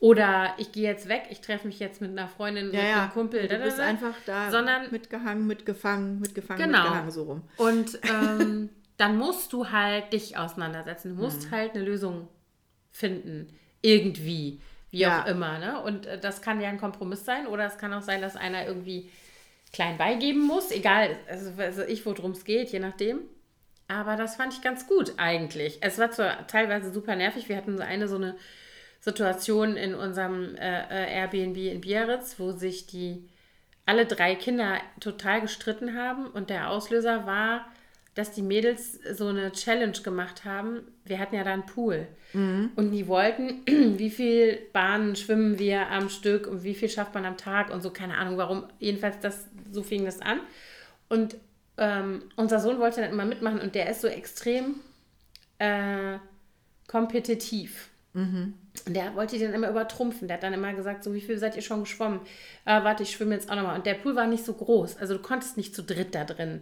Oder ich gehe jetzt weg, ich treffe mich jetzt mit einer Freundin, mit einem Kumpel. Du bist einfach da Sondern mitgehangen, mitgefangen, mitgefangen, Genau. mitgehangen, so rum. Und [LAUGHS] ähm, dann musst du halt dich auseinandersetzen. Du musst Mhm. halt eine Lösung finden. Irgendwie. Wie Ja. auch immer. Ne? Und äh, das kann ja ein Kompromiss sein. Oder es kann auch sein, dass einer irgendwie klein beigeben muss. Egal, also weiß ich, worum es geht, je nachdem. Aber das fand ich ganz gut eigentlich. Es war zwar teilweise super nervig. Wir hatten so eine so eine Situation in unserem äh, äh, Airbnb in Biarritz, wo sich die alle drei Kinder total gestritten haben und der Auslöser war, dass die Mädels so eine Challenge gemacht haben. Wir hatten ja da einen Pool. Mhm. Und die wollten, [CLEARS THROAT] wie viel Bahnen schwimmen wir am Stück und wie viel schafft man am Tag und so, keine Ahnung warum. Jedenfalls, das, so fing das an. Und ähm, unser Sohn wollte dann immer mitmachen und der ist so extrem äh, kompetitiv. Mhm. Und der wollte die dann immer übertrumpfen. Der hat dann immer gesagt, so wie viel seid ihr schon geschwommen? Äh, warte, ich schwimme jetzt auch nochmal. Und der Pool war nicht so groß. Also du konntest nicht zu dritt da drin.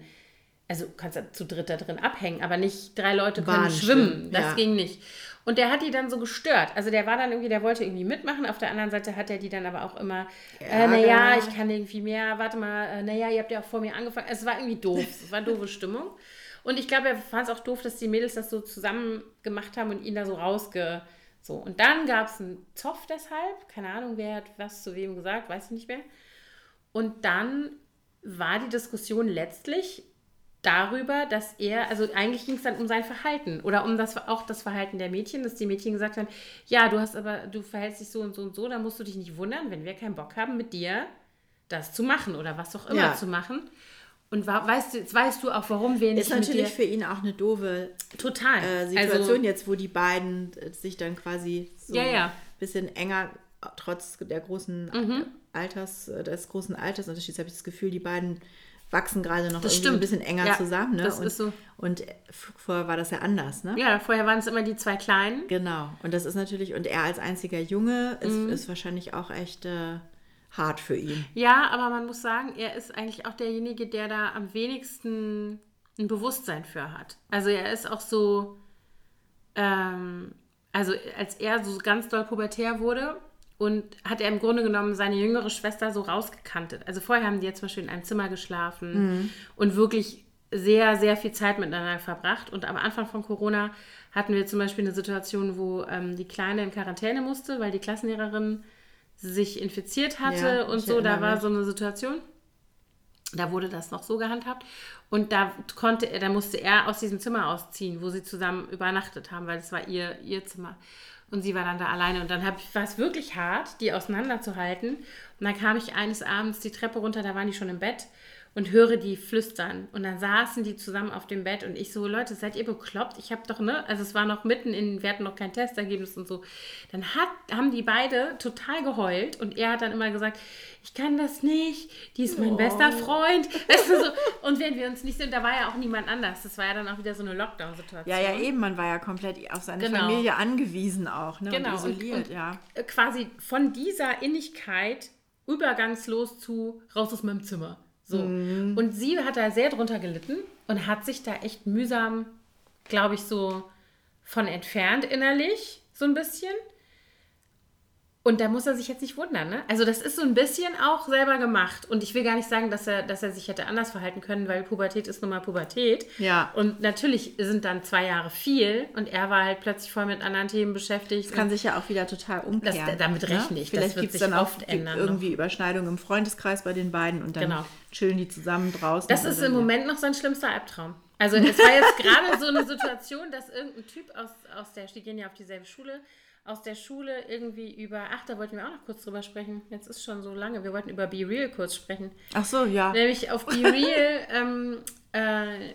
Also du kannst ja zu dritt da drin abhängen, aber nicht drei Leute können Bahn schwimmen. schwimmen, Das ja. ging nicht. Und der hat die dann so gestört. Also der war dann irgendwie, der wollte irgendwie mitmachen. Auf der anderen Seite hat er die dann aber auch immer, äh, Ärger. naja, ich kann irgendwie mehr, warte mal, äh, naja, ihr habt ja auch vor mir angefangen. Es war irgendwie doof. Es war eine doofe Stimmung. Und ich glaube, er fand es auch doof, dass die Mädels das so zusammen gemacht haben und ihn da so rausge... So, und dann gab es einen Zoff deshalb. Keine Ahnung, wer hat was zu wem gesagt, weiß ich nicht mehr. Und dann war die Diskussion letztlich darüber, dass er, also eigentlich ging es dann um sein Verhalten oder um das auch das Verhalten der Mädchen, dass die Mädchen gesagt haben, ja, du hast aber, du verhältst dich so und so und so, da musst du dich nicht wundern, wenn wir keinen Bock haben, mit dir das zu machen oder was auch immer Ja. zu machen. Und weißt du, jetzt weißt du auch, warum wir nicht Ist natürlich für ihn auch eine doofe. Total. äh, Situation also, jetzt, wo die beiden äh, sich dann quasi so Ja, ja. ein bisschen enger, trotz der großen Mhm. Alters, äh, des großen Altersunterschieds, habe ich das Gefühl, die beiden wachsen gerade noch ein bisschen enger Ja, zusammen. Ne? das und, ist so. Und äh, vorher war das ja anders, ne? Ja, vorher waren es immer die zwei Kleinen. Genau. Und das ist natürlich, und er als einziger Junge ist, Mhm. ist wahrscheinlich auch echt äh, hart für ihn. Ja, aber man muss sagen, er ist eigentlich auch derjenige, der da am wenigsten ein Bewusstsein für hat. Also er ist auch so, ähm, also als er so ganz doll pubertär wurde und hat er im Grunde genommen seine jüngere Schwester so rausgekantet. Also vorher haben die jetzt zum Beispiel in einem Zimmer geschlafen und wirklich sehr, sehr viel Zeit miteinander verbracht. Und am Anfang von Corona hatten wir zum Beispiel eine Situation, wo ähm, die Kleine in Quarantäne musste, weil die Klassenlehrerin sich infiziert hatte Ja, und so. Da war mich. so eine Situation. Da wurde das noch so gehandhabt. Und da konnte er, da musste er aus diesem Zimmer ausziehen, wo sie zusammen übernachtet haben, weil es war ihr, ihr Zimmer. Und sie war dann da alleine. Und dann hab war es wirklich hart, die auseinanderzuhalten. Und dann kam ich eines Abends die Treppe runter, da waren die schon im Bett und höre die flüstern. Und dann saßen die zusammen auf dem Bett und ich so, Leute, seid ihr bekloppt? Ich habe doch, ne? Also es war noch mitten in, wir hatten noch kein Testergebnis und so. Dann hat, haben die beide total geheult und er hat dann immer gesagt, ich kann das nicht, die ist mein bester Freund. [LAUGHS] Weißt du, so. Und wenn wir uns nicht sind, da war ja auch niemand anders. Das war ja dann auch wieder so eine Lockdown-Situation. Ja, ja, eben, man war ja komplett auf seine Genau. Familie angewiesen auch, ne? Genau. Und isoliert, und, ja. äh, Quasi von dieser Innigkeit übergangslos zu raus aus meinem Zimmer. So. Mhm. Und sie hat da sehr drunter gelitten und hat sich da echt mühsam, glaube ich, so von entfernt innerlich, so ein bisschen. Und da muss er sich jetzt nicht wundern, ne? Also das ist so ein bisschen auch selber gemacht. Und ich will gar nicht sagen, dass er, dass er sich hätte anders verhalten können, weil Pubertät ist nun mal Pubertät. Ja. Und natürlich sind dann zwei Jahre viel und er war halt plötzlich voll mit anderen Themen beschäftigt. Das kann sich ja auch wieder total umkehren. Das- damit rechne ich. Das Vielleicht wird gibt es sich dann auch ändern noch. irgendwie Überschneidungen im Freundeskreis bei den beiden und dann Genau. Chillen die zusammen draußen. Das ist im. Moment noch sein schlimmster Albtraum. Also es war jetzt gerade so eine Situation, dass irgendein Typ aus, aus der, die gehen ja auf dieselbe Schule, aus der Schule irgendwie über, ach, da wollten wir auch noch kurz drüber sprechen. Jetzt ist schon so lange, wir wollten über Be Real kurz sprechen. Ach so, ja. Nämlich auf Be Real ähm, äh,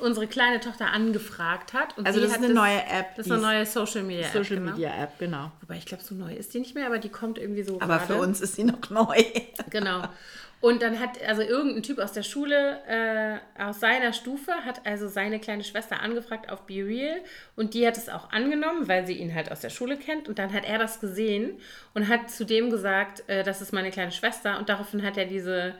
unsere kleine Tochter angefragt hat. Und Also das ist eine neue App. Das ist eine neue Social Media App. Social genau. Media App, genau. Wobei ich glaube, so neu ist die nicht mehr, aber die kommt irgendwie so Aber gerade. für uns ist sie noch neu. Genau. Und dann hat also irgendein Typ aus der Schule, äh, aus seiner Stufe, hat also seine kleine Schwester angefragt auf Be Real und die hat es auch angenommen, weil sie ihn halt aus der Schule kennt. Und dann hat er das gesehen und hat zu dem gesagt, äh, das ist meine kleine Schwester. Und daraufhin hat er diese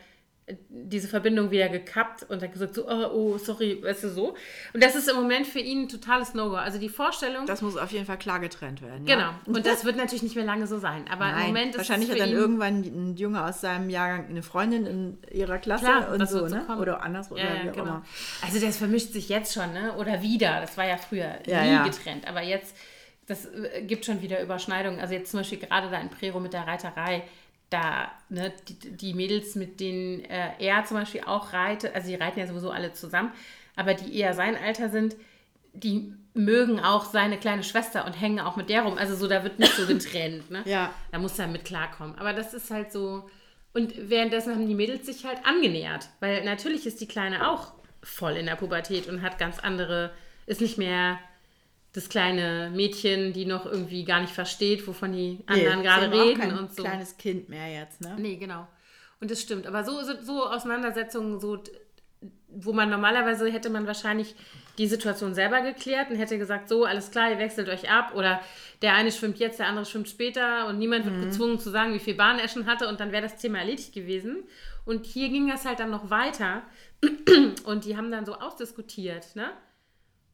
diese Verbindung wieder gekappt und hat gesagt so, oh, oh, sorry, weißt du, so. Und das ist im Moment für ihn ein totales No-Go. Also die Vorstellung, Das muss auf jeden Fall klar getrennt werden. genau, Ja? und das wird natürlich nicht mehr lange so sein. Aber im Nein, Moment ist wahrscheinlich hat dann irgendwann ein Junge aus seinem Jahrgang eine Freundin in ihrer Klasse Klar, und so, so ne? kommen. Oder andersrum. Ja, oder ja, wie auch genau. immer. Also das vermischt sich jetzt schon, ne? Oder wieder. Das war ja früher Ja, nie ja. getrennt. Aber jetzt, das äh, gibt schon wieder Überschneidungen. Also jetzt zum Beispiel gerade da in Prero mit der Reiterei, da, ne, die, die Mädels, mit denen äh, er zum Beispiel auch reitet, also die reiten ja sowieso alle zusammen, aber die eher sein Alter sind, die mögen auch seine kleine Schwester und hängen auch mit der rum. Also so, da wird nicht so getrennt, ne? [LAUGHS] Ja. Da muss er mit klarkommen. Aber das ist halt so. Und währenddessen haben die Mädels sich halt angenähert. Weil natürlich ist die Kleine auch voll in der Pubertät und hat ganz andere, ist nicht mehr das kleine Mädchen, die noch irgendwie gar nicht versteht, wovon die anderen Nee, gerade eben auch reden kein und so. kleines Kind mehr jetzt, ne? Nee, genau. Und das stimmt. Aber so, so, so Auseinandersetzungen, so, wo man normalerweise hätte man wahrscheinlich die Situation selber geklärt und hätte gesagt, so, alles klar, ihr wechselt euch ab oder der eine schwimmt jetzt, der andere schwimmt später und niemand wird gezwungen zu sagen, wie viel Bahn er schon hatte und dann wäre das Thema erledigt gewesen. Und hier ging das halt dann noch weiter [CLEARS THROAT] und die haben dann so ausdiskutiert, ne?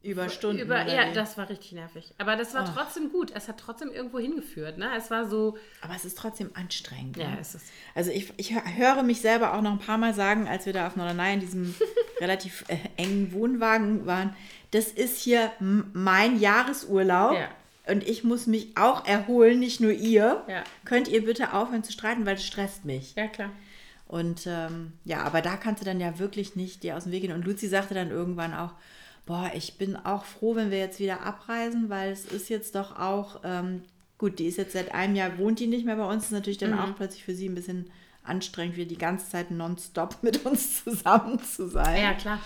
Über Stunden. Über, ja, wie? das war richtig nervig. Aber das war Ach. trotzdem gut. Es hat trotzdem irgendwo hingeführt, ne? Es war so, Aber es ist trotzdem anstrengend. ja, ne? es ist. Also ich, ich hö- höre mich selber auch noch ein paar Mal sagen, als wir da auf Norderney in diesem [LAUGHS] relativ äh, engen Wohnwagen waren, das ist hier mein Jahresurlaub. Ja. Und ich muss mich auch erholen, nicht nur ihr. Ja. Könnt ihr bitte aufhören zu streiten, weil das stresst mich. Ja, klar. Und ähm, ja, aber da kannst du dann ja wirklich nicht dir aus dem Weg gehen. Und Luzi sagte dann irgendwann auch, boah, ich bin auch froh, wenn wir jetzt wieder abreisen, weil es ist jetzt doch auch, ähm, gut, die ist jetzt seit einem Jahr, wohnt die nicht mehr bei uns, ist natürlich dann auch plötzlich für sie ein bisschen anstrengend, wieder die ganze Zeit nonstop [LAUGHS] mit uns zusammen zu sein. Ja, klar.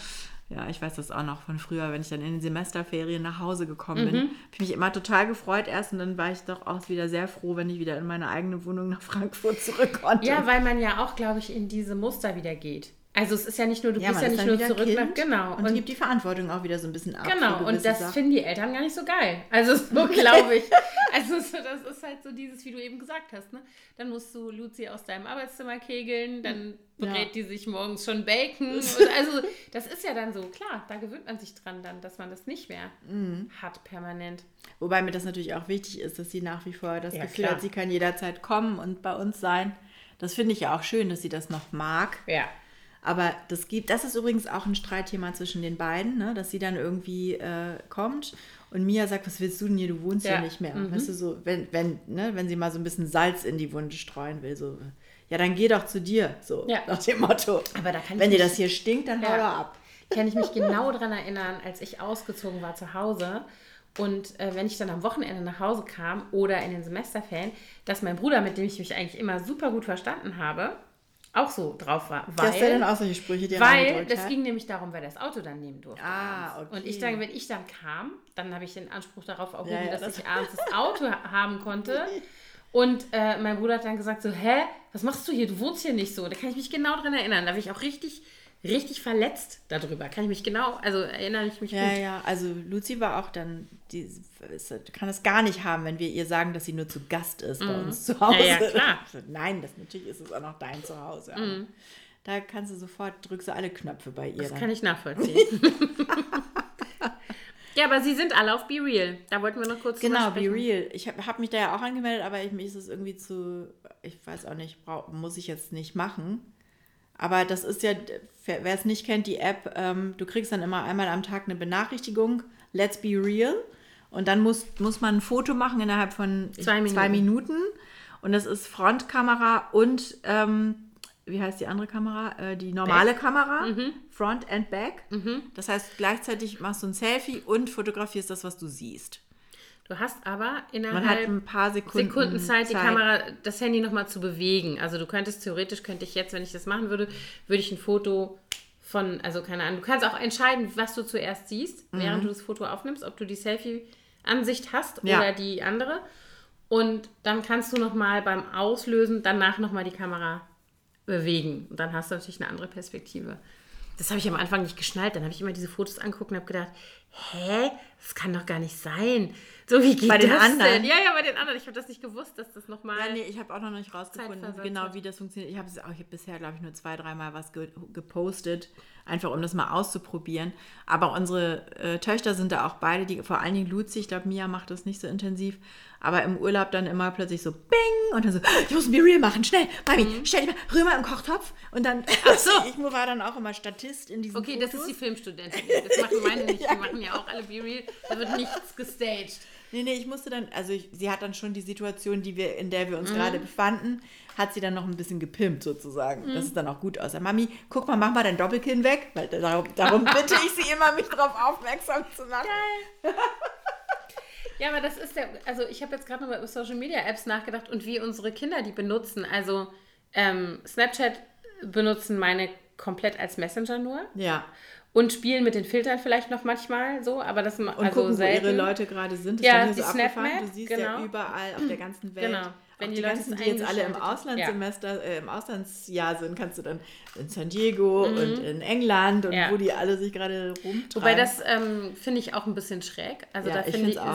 Ja, ich weiß das auch noch von früher, wenn ich dann in den Semesterferien nach Hause gekommen bin. Habe ich mich immer total gefreut erst und dann war ich doch auch wieder sehr froh, wenn ich wieder in meine eigene Wohnung nach Frankfurt zurück konnte. Ja, weil man ja auch, glaube ich, in diese Muster wieder geht. Also es ist ja nicht nur, du Ja, man ja nicht nur zurück nach. Kind Genau. Und, gibt die Verantwortung auch wieder so ein bisschen ab. genau, und das Sachen. finden die Eltern gar nicht so geil. [LAUGHS] Also so glaube ich. Also so, das ist halt so dieses, wie du eben gesagt hast, ne? Dann musst du Luzi aus deinem Arbeitszimmer kegeln, dann Ja. brät die sich morgens schon Bacon. Und also das ist ja dann so, klar, da gewöhnt man sich dran dann, dass man das nicht mehr Mhm. hat permanent. Wobei mir das natürlich auch wichtig ist, dass sie nach wie vor das Ja, Gefühl klar. hat, sie kann jederzeit kommen und bei uns sein. Das finde ich ja auch schön, dass sie das noch mag. Ja. Aber das gibt, das ist übrigens auch ein Streitthema zwischen den beiden, ne? dass sie dann irgendwie äh, kommt und Mia sagt, was willst du denn hier, du wohnst Ja. hier nicht mehr. Mhm. Weißt du, so, wenn, wenn, ne, wenn sie mal so ein bisschen Salz in die Wunde streuen will, so, ja, dann geh doch zu dir, so, Ja. nach dem Motto. Aber da kann ich wenn dir das hier stinkt, dann hau Ja. doch ab. kann ich mich genau daran erinnern, als ich ausgezogen war zu Hause. Und äh, wenn ich dann am Wochenende nach Hause kam oder in den Semesterferien, dass mein Bruder, mit dem ich mich eigentlich immer super gut verstanden habe, auch so drauf war. Dass der dann Weil, auch solche Sprüche dir weil das hat. ging nämlich darum, wer das Auto dann nehmen durfte. Ah, okay. Und ich dann, wenn ich dann kam, dann habe ich den Anspruch darauf erhoben, Ja, ja, dass das- ich abends das Auto ha- haben konnte. [LAUGHS] Und äh, mein Bruder hat dann gesagt so, hä, was machst du hier? Du wohnst hier nicht so. Da kann ich mich genau dran erinnern. Da bin ich auch richtig, richtig verletzt darüber. Kann ich mich genau, also erinnere ich mich Ja, gut. ja, also Luzi war auch dann, die kann es gar nicht haben, wenn wir ihr sagen, dass sie nur zu Gast ist bei uns zu Hause. Mhm. Ja, ja, klar. Mhm. [LAUGHS] Nein, das, natürlich ist es auch noch dein Zuhause. aber Da kannst du sofort, drückst du alle Knöpfe bei ihr. Das dann. kann ich nachvollziehen. [LAUGHS] [LAUGHS] ja, aber sie sind alle auf Be Real. Da wollten wir noch kurz Genau, be real. Ich habe hab mich da ja auch angemeldet, aber ich, mir ist es irgendwie zu, ich weiß auch nicht, brau, muss ich jetzt nicht machen. Aber das ist ja, wer es nicht kennt, die App, ähm, du kriegst dann immer einmal am Tag eine Benachrichtigung, let's be real. Und dann muss, muss man ein Foto machen innerhalb von Zwei Minuten. zwei Minuten. Und das ist Frontkamera und, ähm, wie heißt die andere Kamera? Äh, die normale Kamera, Mhm. Front and Back. Das heißt, gleichzeitig machst du ein Selfie und fotografierst das, was du siehst. Du hast aber innerhalb ein paar Sekunden, Sekunden Zeit, die Kamera, das Handy nochmal zu bewegen. Also du könntest theoretisch, könnte ich jetzt, wenn ich das machen würde, würde ich ein Foto von, also keine Ahnung, du kannst auch entscheiden, was du zuerst siehst, Mhm. während du das Foto aufnimmst, ob du die Selfie-Ansicht hast Ja. oder die andere. Und dann kannst du nochmal beim Auslösen danach nochmal die Kamera bewegen. Und dann hast du natürlich eine andere Perspektive. Das habe ich am Anfang nicht geschnallt. Dann habe ich immer diese Fotos angeguckt und habe gedacht, hä, das kann doch gar nicht sein. So, wie geht Bei den das anderen? Denn? Ja, ja, bei den anderen. Ich habe das nicht gewusst, dass das nochmal... Ja, nee, ich habe auch noch nicht rausgefunden, genau wie das funktioniert. Ich habe hab bisher, glaube ich, nur zwei, dreimal was ge gepostet, einfach um das mal auszuprobieren. Aber unsere äh, Töchter sind da auch beide, die, vor allen Dingen Luzi, ich glaube, Mia macht das nicht so intensiv, aber im Urlaub dann immer plötzlich so Bing und dann so, ich muss ein Be Real machen, schnell, Mami, Mhm. stell dich mal Römer im Kochtopf und dann, [LAUGHS] Ach so. ich war dann auch immer Statist in diesen Okay, Fotos. das ist die Filmstudentin. Das machen [LAUGHS] meine nicht. Die machen ja auch alle Be Real. Da wird nichts gestaged. Nee, nee, ich musste dann, also ich, sie hat dann schon die Situation, die wir, in der wir Mhm. uns gerade befanden, hat sie dann noch ein bisschen gepimpt sozusagen. Mhm. Das ist dann auch gut aussah. Mami, guck mal, mach mal dein Doppelkinn weg, weil darum, darum [LAUGHS] bitte ich sie immer, mich darauf aufmerksam zu machen. Ja, aber das ist der, also ich habe jetzt gerade noch mal über Social Media Apps nachgedacht und wie unsere Kinder die benutzen. Also ähm, Snapchat benutzen meine komplett als Messenger nur. Ja, Und spielen mit den Filtern vielleicht noch manchmal so, aber das Und also gucken, selten. wo ihre Leute gerade sind. Das Ja, ist die so. Snapmap, Du siehst genau. ja überall auf der ganzen Welt. Genau. Wenn die, die Leute ganzen, die jetzt alle im. Auslandssemester, äh, im Auslandsjahr sind, kannst du dann in San Diego und in England und Mhm. Wo die alle sich gerade rumtreiben. Wobei das ähm, finde ich auch ein bisschen schräg. Also da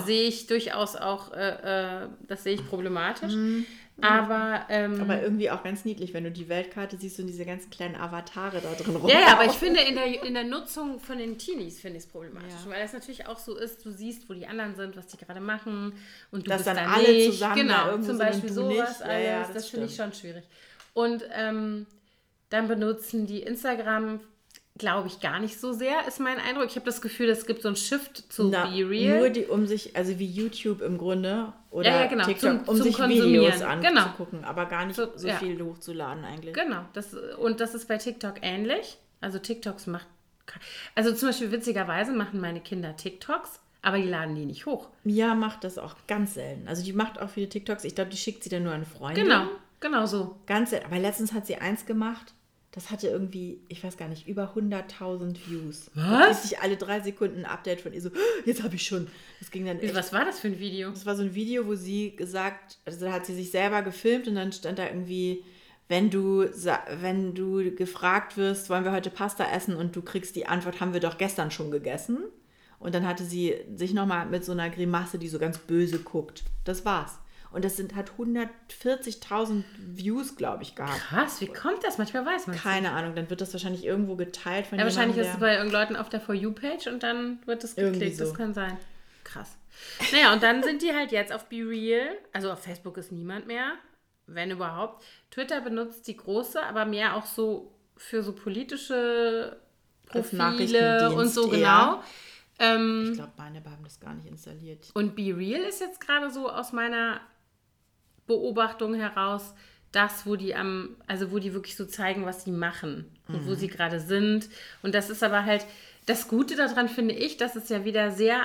sehe ich durchaus auch, äh, äh, das sehe ich problematisch. Aber, ähm, Mhm. Aber irgendwie auch ganz niedlich, wenn du die Weltkarte siehst und diese ganzen kleinen Avatare da drin rum. ja, ja, aber ich finde in der, in der Nutzung von den Teenies finde ich es problematisch. Ja. Weil es natürlich auch so ist, du siehst, wo die anderen sind, was die gerade machen und du Dass bist dann da alle nicht. zusammen genau, zum Beispiel sowas nicht. Ja, alles, ja, das, das finde ich schon schwierig. Und ähm, dann benutzen die Instagram, glaube ich, gar nicht so sehr, ist mein Eindruck. Ich habe das Gefühl, es gibt so einen Shift zu Na, Be Real. Nur die, um sich, also wie YouTube im Grunde oder Ja, ja, genau, TikTok, zum- um zum sich. Videos Genau. anzugucken, aber gar nicht So, so, ja. viel hochzuladen eigentlich. Genau, das, und das ist bei TikTok ähnlich. Also TikToks macht, also zum Beispiel witzigerweise machen meine Kinder TikToks, aber die laden die nicht hoch. Mia macht das auch ganz selten. Also die macht auch viele TikToks. Ich glaube, die schickt sie dann nur an Freunde. Genau, genau so. Ganz selten. Aber letztens hat sie eins gemacht. Das hatte irgendwie, ich weiß gar nicht, über 100.000 Views. Was? Da ich alle drei Sekunden ein Update von ihr so, "Oh, jetzt habe ich schon. Das ging dann echt Was war das für ein Video? Das war so ein Video, wo sie gesagt, also da hat sie sich selber gefilmt und dann stand da irgendwie, wenn du, wenn du gefragt wirst, wollen wir heute Pasta essen und du kriegst die Antwort, haben wir doch gestern schon gegessen. Und dann hatte sie sich nochmal mit so einer Grimasse, die so ganz böse guckt. Das war's. Und das sind, hat 140.000 Views, glaube ich, gehabt. Krass, wie kommt das? Manchmal weiß man es. Keine Ahnung, dann wird das wahrscheinlich irgendwo geteilt von Ja, wahrscheinlich ist es bei irgendeinen Leuten auf der For You-Page und dann wird Irgendwie geklickt. Das so. kann sein. Krass. Naja, und dann sind die halt jetzt auf Be Real. Also auf Facebook ist niemand mehr, wenn überhaupt. Twitter benutzt die große, aber mehr auch so für so politische Profile und so genau. Ähm, Ich glaube, meine haben das gar nicht installiert. und Be Real ist jetzt gerade so aus meiner Beobachtung heraus das, wo die am, also wo die wirklich so zeigen, was sie machen und wo sie gerade sind. Und das ist aber halt, das Gute daran finde ich, dass es ja wieder sehr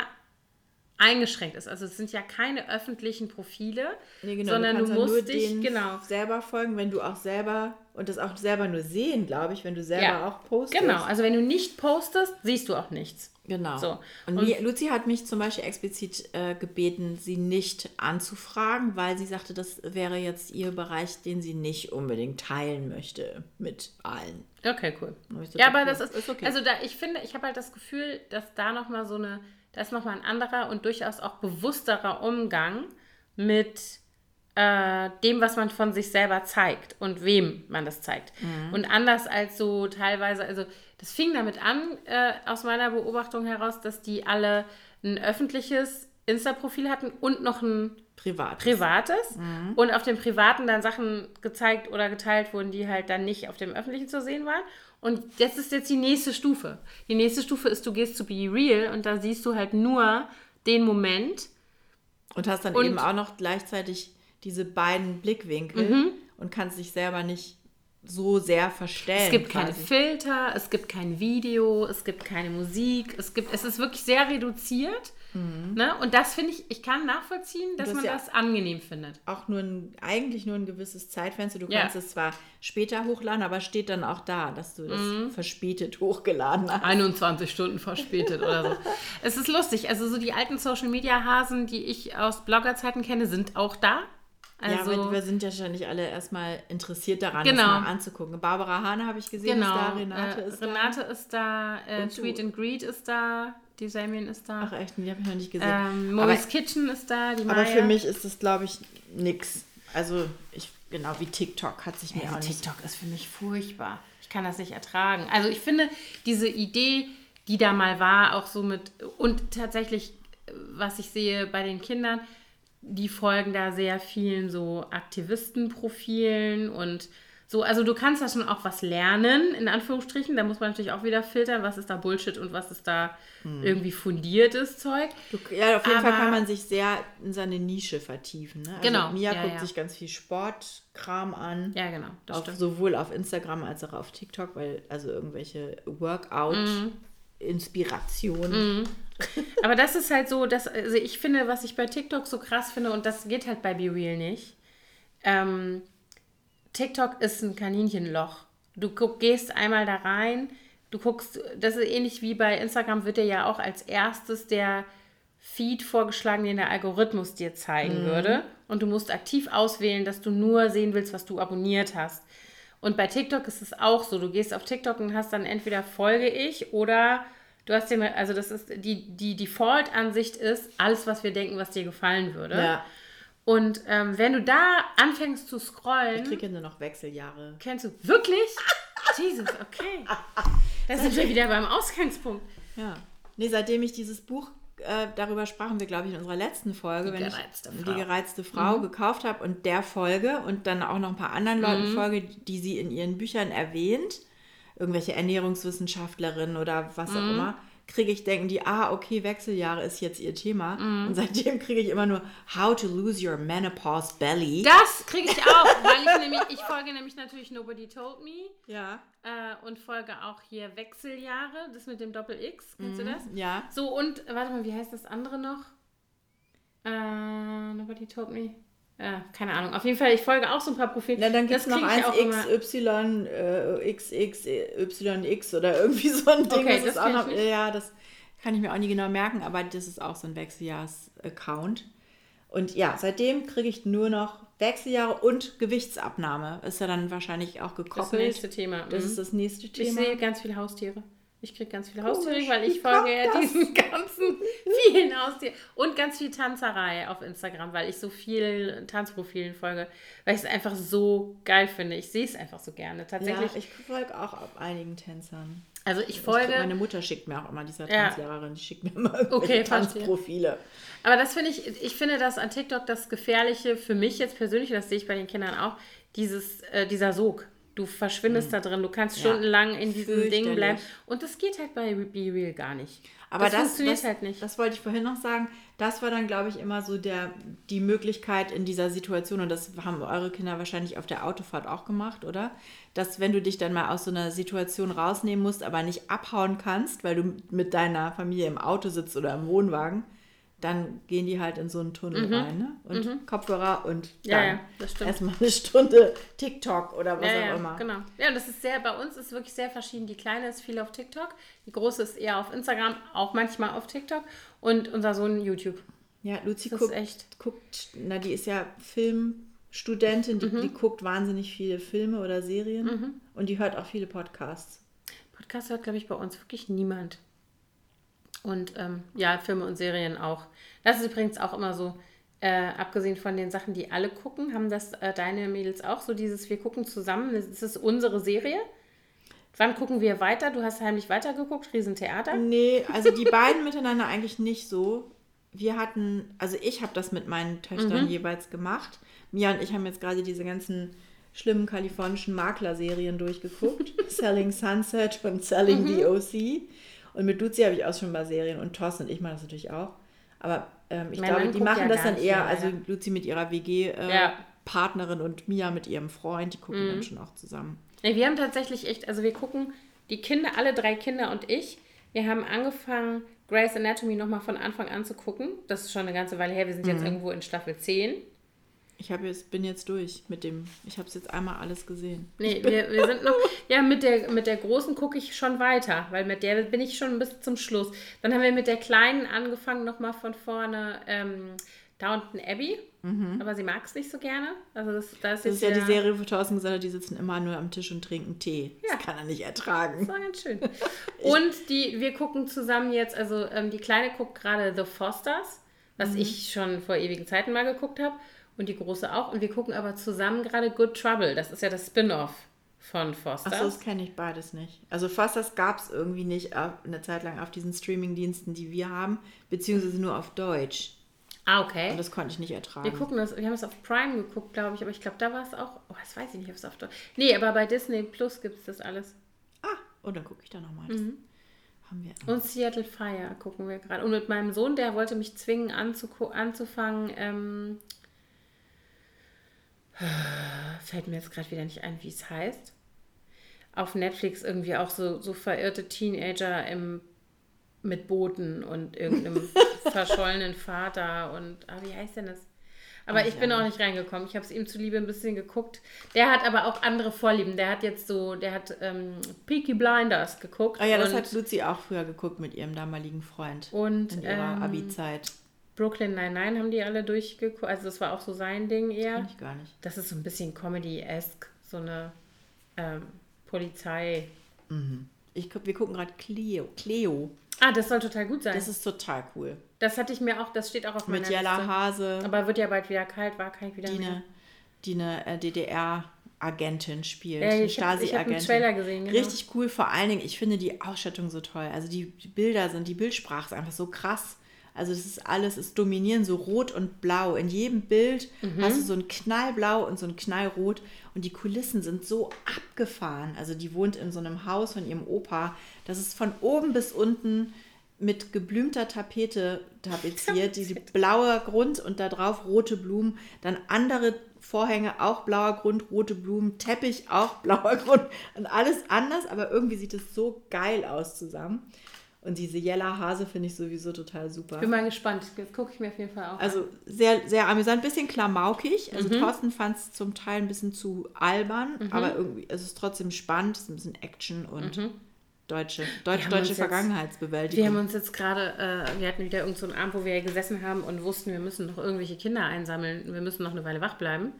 eingeschränkt ist. Also es sind ja keine öffentlichen Profile, Nee, genau, sondern du, ja musst nur dich, genau, selber folgen, wenn du auch selber und das auch selber nur sehen, glaube ich, wenn du selber Ja. auch postest. genau. Also wenn du nicht postest, siehst du auch nichts. Genau. So. Und, Und- Luzi hat mich zum Beispiel explizit äh, gebeten, sie nicht anzufragen, weil sie sagte, das wäre jetzt ihr Bereich, den sie nicht unbedingt teilen möchte mit allen. Okay, cool. so Ja, aber gedacht, das ist, ist okay. also da, ich finde, ich habe halt das Gefühl, dass da nochmal so eine, da ist nochmal ein anderer und durchaus auch bewussterer Umgang mit äh, dem, was man von sich selber zeigt und wem man das zeigt. Mhm. Und anders als so teilweise, also das fing damit an, äh, aus meiner Beobachtung heraus, dass die alle ein öffentliches Insta-Profil hatten und noch ein Privat. privates Mhm. und auf dem privaten dann Sachen gezeigt oder geteilt wurden, die halt dann nicht auf dem öffentlichen zu sehen waren. Und jetzt ist jetzt die nächste Stufe. Die nächste Stufe ist, du gehst zu Be Real und da siehst du halt nur den Moment. Und hast dann Und- eben auch noch gleichzeitig diese beiden Blickwinkel und kannst dich selber nicht so sehr verstellen. Es gibt keine quasi. Filter, es gibt kein Video, es gibt keine Musik, es gibt, es ist wirklich sehr reduziert. Ne? Und das finde ich, ich kann nachvollziehen, dass Mhm. das man ja- das angenehm findet. auch nur ein, eigentlich nur ein gewisses Zeitfenster. Du Ja. kannst es zwar später hochladen, aber steht dann auch da, dass du das Mhm. verspätet hochgeladen hast. 21 Stunden verspätet oder so. [LAUGHS] Es ist lustig. Also so die alten Social Media Hasen, die ich aus Bloggerzeiten kenne, sind auch da. Ja, Also aber wir sind ja wahrscheinlich alle erstmal interessiert daran, Genau. das mal anzugucken. Barbara Hahn habe ich gesehen, genau. ist da, Renate äh, ist Renate ist da, äh. Tweet and Greet ist da, die Damien ist da. da. Ach echt, die habe ich noch nicht gesehen. ähm, Mo's Kitchen ist da, die Maya. aber für mich ist das, glaube ich, nix. Also, ich, genau wie TikTok hat sich mir Also auch nicht... TikTok ist für mich furchtbar. Ich kann das nicht ertragen. Also ich finde diese Idee, die da mal war, auch so mit und tatsächlich, äh, was ich sehe bei den Kindern, die folgen da sehr vielen so Aktivistenprofilen und so. Also du kannst da schon auch was lernen, in Anführungsstrichen. Da muss man natürlich auch wieder filtern, was ist da Bullshit und was ist da irgendwie fundiertes Zeug. Du, ja, auf jeden Fall Aber- kann man sich sehr in seine Nische vertiefen. Ne? Also Genau, Mia ja, guckt ja. sich ganz viel Sportkram an. Ja, genau. Auf, sowohl auf Instagram als auch auf TikTok, weil also irgendwelche Workout-Inspirationen. [LAUGHS] Aber das ist halt so, dass, also ich finde, was ich bei TikTok so krass finde, und das geht halt bei Be Real nicht. Ähm, TikTok ist ein Kaninchenloch. Du guck, gehst einmal da rein, du guckst, das ist ähnlich wie bei Instagram, wird dir ja auch als erstes der Feed vorgeschlagen, den der Algorithmus dir zeigen würde. Und du musst aktiv auswählen, dass du nur sehen willst, was du abonniert hast. Und bei TikTok ist es auch so. Du gehst auf TikTok und hast dann entweder folge ich oder du hast den, also das ist die, die Default-Ansicht ist, alles, was wir denken, was dir gefallen würde. Ja. Und ähm, wenn du da anfängst zu scrollen, Ich kriege ja nur noch Wechseljahre. kennst du wirklich? [LAUGHS] Jesus, okay. [LAUGHS] Da sind wir wieder beim Ausgangspunkt. Ja. Nee, seitdem ich dieses Buch, äh, darüber sprachen wir, glaube ich, in unserer letzten Folge, Die wenn gereizte ich Frau. die gereizte Frau gekauft habe und der Folge und dann auch noch ein paar anderen Leuten folge, die sie in ihren Büchern erwähnt, irgendwelche Ernährungswissenschaftlerinnen oder was auch immer, kriege ich, denken die, ah, okay, Wechseljahre ist jetzt ihr Thema. Und seitdem kriege ich immer nur How to lose your menopause belly. Das kriege ich auch, weil ich nämlich, ich folge nämlich natürlich Nobody Told Me ja. äh, und folge auch hier Wechseljahre, das mit dem Doppel-X, kennst du das? Ja. So, und warte mal, wie heißt das andere noch? Äh, Nobody Told Me. Ja, keine Ahnung. Auf jeden Fall, ich folge auch so ein paar Profile. Na, dann gibt es Das noch ich eins. XY, äh, XXYX oder irgendwie so ein Ding. Okay, das, das ist auch ich noch, ja, das kann ich mir auch nie genau merken, aber das ist auch so ein Wechseljahrs-Account. Und ja, seitdem kriege ich nur noch Wechseljahre und Gewichtsabnahme. Ist ja dann wahrscheinlich auch Das gekoppelt. nächste Thema. Das mhm. ist das nächste Ich Thema. sehe ganz viele Haustiere. Ich kriege ganz viele Haustiere, weil ich folge ja das? diesen ganzen [LAUGHS] vielen Haustieren. Und ganz viel Tanzerei auf Instagram, weil ich so viel Tanzprofilen folge, weil ich es einfach so geil finde. Ich sehe es einfach so gerne. ja, Tatsächlich. ich folge auch ab einigen Tänzern. also ich Ich folge. krieg, meine Mutter schickt mir auch immer, dieser Ja. Tanzlehrerin, die schickt mir immer Okay. Tanzprofile. Aber das finde ich, ich finde das an TikTok das Gefährliche für mich jetzt persönlich, das sehe ich bei den Kindern auch, dieses, äh, dieser Sog. Du verschwindest da drin, du kannst Mhm. Ja, stundenlang in diesem Ding bleiben. Und das geht halt bei Be Real gar nicht. Aber das, das, funktioniert das, halt nicht. Das wollte ich vorhin noch sagen. Das war dann, glaube ich, immer so der, die Möglichkeit in dieser Situation, und das haben eure Kinder wahrscheinlich auf der Autofahrt auch gemacht, oder? Dass wenn du dich dann mal aus so einer Situation rausnehmen musst, aber nicht abhauen kannst, weil du mit deiner Familie im Auto sitzt oder im Wohnwagen, dann gehen die halt in so einen Tunnel rein, ne? Und Kopfhörer und Mhm. Ja, dann ja, erstmal eine Stunde TikTok oder was ja, auch immer. genau. Ja, und das ist sehr, bei uns ist wirklich sehr verschieden. Die Kleine ist viel auf TikTok, die Große ist eher auf Instagram, auch manchmal auf TikTok und unser Sohn YouTube. Ja, Luzi guckt, guckt, na, die ist ja Filmstudentin, die, Mhm. die guckt wahnsinnig viele Filme oder Serien und die hört auch viele Podcasts. Podcast hört, glaube ich, bei uns wirklich niemand. Und ähm, ja, Filme und Serien auch. Das ist übrigens auch immer so, äh, abgesehen von den Sachen, die alle gucken, haben das äh, deine Mädels auch so dieses, wir gucken zusammen, das ist unsere Serie. Wann gucken wir weiter? Du hast heimlich weitergeguckt, Riesentheater. Nee, also die [LAUGHS] beiden miteinander eigentlich nicht so. Wir hatten, also ich habe das mit meinen Töchtern jeweils gemacht. Mia und ich haben jetzt gerade diese ganzen schlimmen kalifornischen Maklerserien durchgeguckt. [LAUGHS] Selling Sunset und Selling the OC. Und mit Luzi habe ich auch schon mal Serien und Thorsten und ich machen das natürlich auch. Aber ähm, ich Mein glaube, Mann die machen ja das dann eher, mehr, also ja. Luzi mit ihrer WG-Partnerin äh, Ja. Und Mia mit ihrem Freund, die gucken dann schon auch zusammen. Nee, wir haben tatsächlich echt, also wir gucken, die Kinder, alle drei Kinder und ich, wir haben angefangen, Grey's Anatomy nochmal von Anfang an zu gucken. Das ist schon eine ganze Weile her. Wir sind Mhm. jetzt irgendwo in Staffel 10. Ich habe jetzt, bin jetzt durch mit dem, ich habe es jetzt einmal alles gesehen. Nee, wir, wir sind noch, [LAUGHS] ja, mit der, mit der Großen gucke ich schon weiter, weil mit der bin ich schon bis zum Schluss. Dann haben wir mit der Kleinen angefangen, nochmal von vorne ähm, Downton Abbey, aber sie mag es nicht so gerne. Also das, das, Mhm. Das ist ja die Serie, wo Thorsten gesagt hat, die sitzen immer nur am Tisch und trinken Tee. Ja. Das kann er nicht ertragen. Das war ganz schön. [LAUGHS] Und die, wir gucken zusammen jetzt, also ähm, die Kleine guckt gerade The Fosters, was ich schon vor ewigen Zeiten mal geguckt habe. Und die Große auch. Und wir gucken aber zusammen gerade Good Trouble. Das ist ja das Spin-off von Fosters. Achso, das kenne ich beides nicht. Also das gab es irgendwie nicht eine Zeit lang auf diesen Streamingdiensten, die wir haben, beziehungsweise nur auf Deutsch. ah, okay. Und das konnte ich nicht ertragen. Wir gucken das, wir haben es auf Prime geguckt, glaube ich, aber ich glaube, da war es auch, oh, das weiß ich nicht, ob es auf Deutsch. Nee, aber bei Disney Plus gibt es das alles. ah, und dann gucke ich da nochmal. Mhm. haben wir. Und Seattle Fire gucken wir gerade. Und mit meinem Sohn, der wollte mich zwingen anzufangen, ähm, fällt mir jetzt gerade wieder nicht ein, wie es heißt. Auf Netflix irgendwie auch so, so verirrte Teenager im, mit Booten und irgendeinem [LAUGHS] verschollenen Vater und, ah, wie heißt denn das? Aber Ach, ich bin ja. auch nicht reingekommen. Ich habe es ihm zuliebe ein bisschen geguckt. Der hat aber auch andere Vorlieben. Der hat jetzt so, der hat ähm, Peaky Blinders geguckt. Oh ja, das hat Luzi auch früher geguckt mit ihrem damaligen Freund. und in ihrer ähm, Abi-Zeit. Brooklyn Nine-Nine haben die alle durchgeguckt. Also das war auch so sein Ding eher. Kenn ich gar nicht. Das ist so ein bisschen Comedy-esque. So eine ähm, Polizei. Ich, guck- wir gucken gerade Cleo. Cleo. Ah, das soll total gut sein. Das Das, ist total cool. hatte ich mir auch, das steht auch auf meiner Mit Jella Liste. Hase, Aber wird ja bald wieder kalt, war ich wieder die mehr. eine, die eine äh, DDR-Agentin spielt. Eine ich habe hab einen Stasi-Agentin. Trailer gesehen. Genau. Richtig cool, vor allen Dingen, ich finde die Ausstattung so toll. Also die Bilder sind, die Bildsprache ist einfach so krass. Also das ist alles, es dominieren so rot und blau. In jedem Bild Mhm. hast du so ein Knallblau und so ein Knallrot und die Kulissen sind so abgefahren. Also die wohnt in so einem Haus von ihrem Opa. Das ist von oben bis unten mit geblümter Tapete tapeziert, diese blauer Grund und da drauf rote Blumen, dann andere Vorhänge, auch blauer Grund, rote Blumen, Teppich, auch [LAUGHS] blauer Grund und alles anders, aber irgendwie sieht es so geil aus zusammen. Und diese Jella Hase finde ich sowieso total super. Bin mal gespannt. Das gucke ich mir auf jeden Fall auch an. Also sehr, sehr amüsant, bisschen klamaukig. Also Thorsten fand es zum Teil ein bisschen zu albern, aber irgendwie es ist trotzdem spannend, es ist ein bisschen Action und deutsche, deutsch, deutsche Vergangenheitsbewältigung. Wir haben uns jetzt gerade, äh, wir hatten wieder irgendeinen so einen Abend, wo wir gesessen haben und wussten, wir müssen noch irgendwelche Kinder einsammeln. Wir müssen noch eine Weile wach bleiben.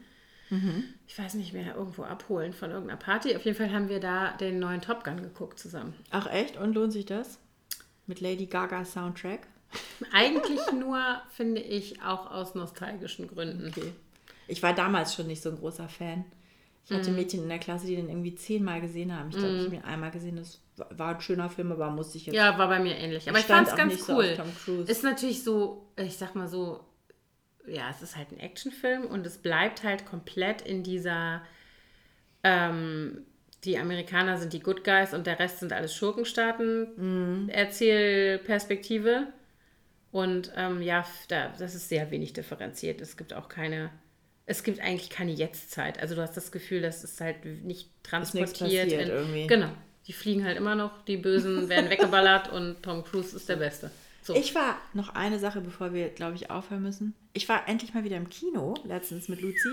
Mhm. Ich weiß nicht mehr, irgendwo abholen von irgendeiner Party. Auf jeden Fall haben wir da den neuen Top Gun geguckt zusammen. Ach echt? Und lohnt sich das? Mit Lady Gaga Soundtrack? Eigentlich nur, finde ich, auch aus nostalgischen Gründen. Okay. Ich war damals schon nicht so ein großer Fan. Ich Mhm. hatte Mädchen in der Klasse, die den irgendwie zehnmal gesehen haben. Ich glaube, ich habe ihn einmal gesehen. Das war- ein schöner Film, aber musste ich jetzt. Ja, war bei mir ähnlich. Aber ich, fand es ganz so cool. Cruise. Ist natürlich so, ich sag mal so, ja, es ist halt ein Actionfilm und es bleibt halt komplett in dieser, ähm, die Amerikaner sind die Good Guys und der Rest sind alles Schurkenstaaten, Erzählperspektive. Und ähm, ja, da, das ist sehr wenig differenziert. Es gibt auch keine, es gibt eigentlich keine Jetztzeit. Also du hast das Gefühl, das ist halt nicht transportiert. passiert in, irgendwie. Genau. Die fliegen halt immer noch, die Bösen [LAUGHS] werden weggeballert und Tom Cruise ist der Beste. So. Ich war noch eine Sache, bevor wir, glaube ich, aufhören müssen. Ich war endlich mal wieder im Kino, letztens mit Luzi,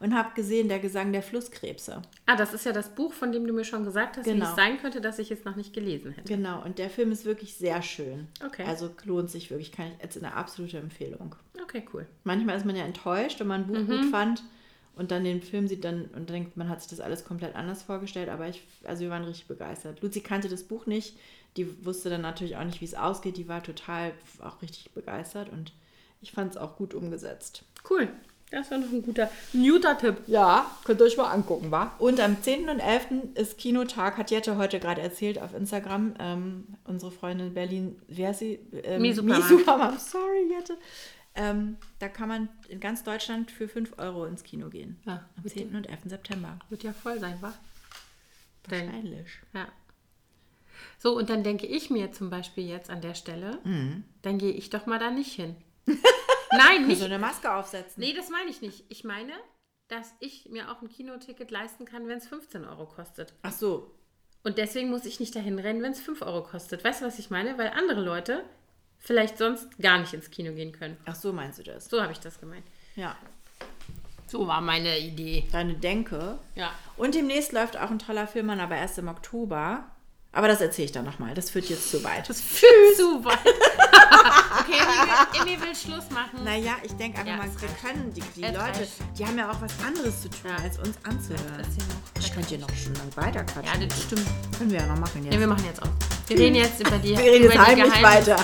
und habe gesehen, der Gesang der Flusskrebse. Ah, das ist ja das Buch, von dem du mir schon gesagt hast, wie Genau. es sein könnte, dass ich es noch nicht gelesen hätte. Genau, und der Film ist wirklich sehr schön. Okay. Also lohnt sich wirklich, kann ich jetzt eine absolute Empfehlung. Okay, cool. Manchmal ist man ja enttäuscht, wenn man ein Buch Mhm. gut fand und dann den Film sieht dann und denkt, man hat sich das alles komplett anders vorgestellt, aber ich, also wir waren richtig begeistert. Luzi kannte das Buch nicht, die wusste dann natürlich auch nicht, wie es ausgeht, die war total auch richtig begeistert und ich fand es auch gut umgesetzt. Cool. Das war noch ein guter, ein guter Tipp. Ja, könnt ihr euch mal angucken, wa? Und am 10. und 11. ist Kinotag, hat Jette heute gerade erzählt auf Instagram. Ähm, unsere Freundin in Berlin, wie heißt sie? Ähm, Misupermarkt. Misupermarkt. [LAUGHS] Sorry, Jette. Ähm, da kann man in ganz Deutschland für 5 Euro ins Kino gehen. Ja, am 10. und 11. September. Wird ja voll sein, wa? Wahrscheinlich. ja. So, und dann denke ich mir zum Beispiel jetzt an der Stelle, Mhm. dann gehe ich doch mal da nicht hin. [LAUGHS] Nein, So nicht. eine Maske aufsetzen. Nee, das meine ich nicht. Ich meine, dass ich mir auch ein Kinoticket leisten kann, wenn es 15 Euro kostet. Ach so. Und deswegen muss ich nicht dahin rennen, wenn es 5 Euro kostet. Weißt du, was ich meine? Weil andere Leute vielleicht sonst gar nicht ins Kino gehen können. Ach so meinst du das? So habe ich das gemeint. Ja. So war meine Idee. Deine Denke. Ja. Und demnächst läuft auch ein toller Film an, aber erst im Oktober. Aber das erzähle ich dann nochmal. Das führt jetzt zu weit. Das fühlt zu weit. [LAUGHS] okay, Emmy will, Schluss machen. Naja, ich denke einfach Ja, mal, wir können, die, die Leute, reicht. die haben ja auch was anderes zu tun, Ja. als uns anzuhören. Das ist ja noch- Ich könnte hier noch schon lang weiter Ja, quatschen. das stimmt. Können wir ja noch machen jetzt. Ja, wir machen jetzt auch. Wir reden jetzt über die, [LAUGHS] wir reden jetzt heimlich weiter.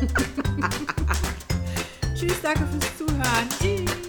[LAUGHS] Tschüss, danke fürs Zuhören. Tschüss.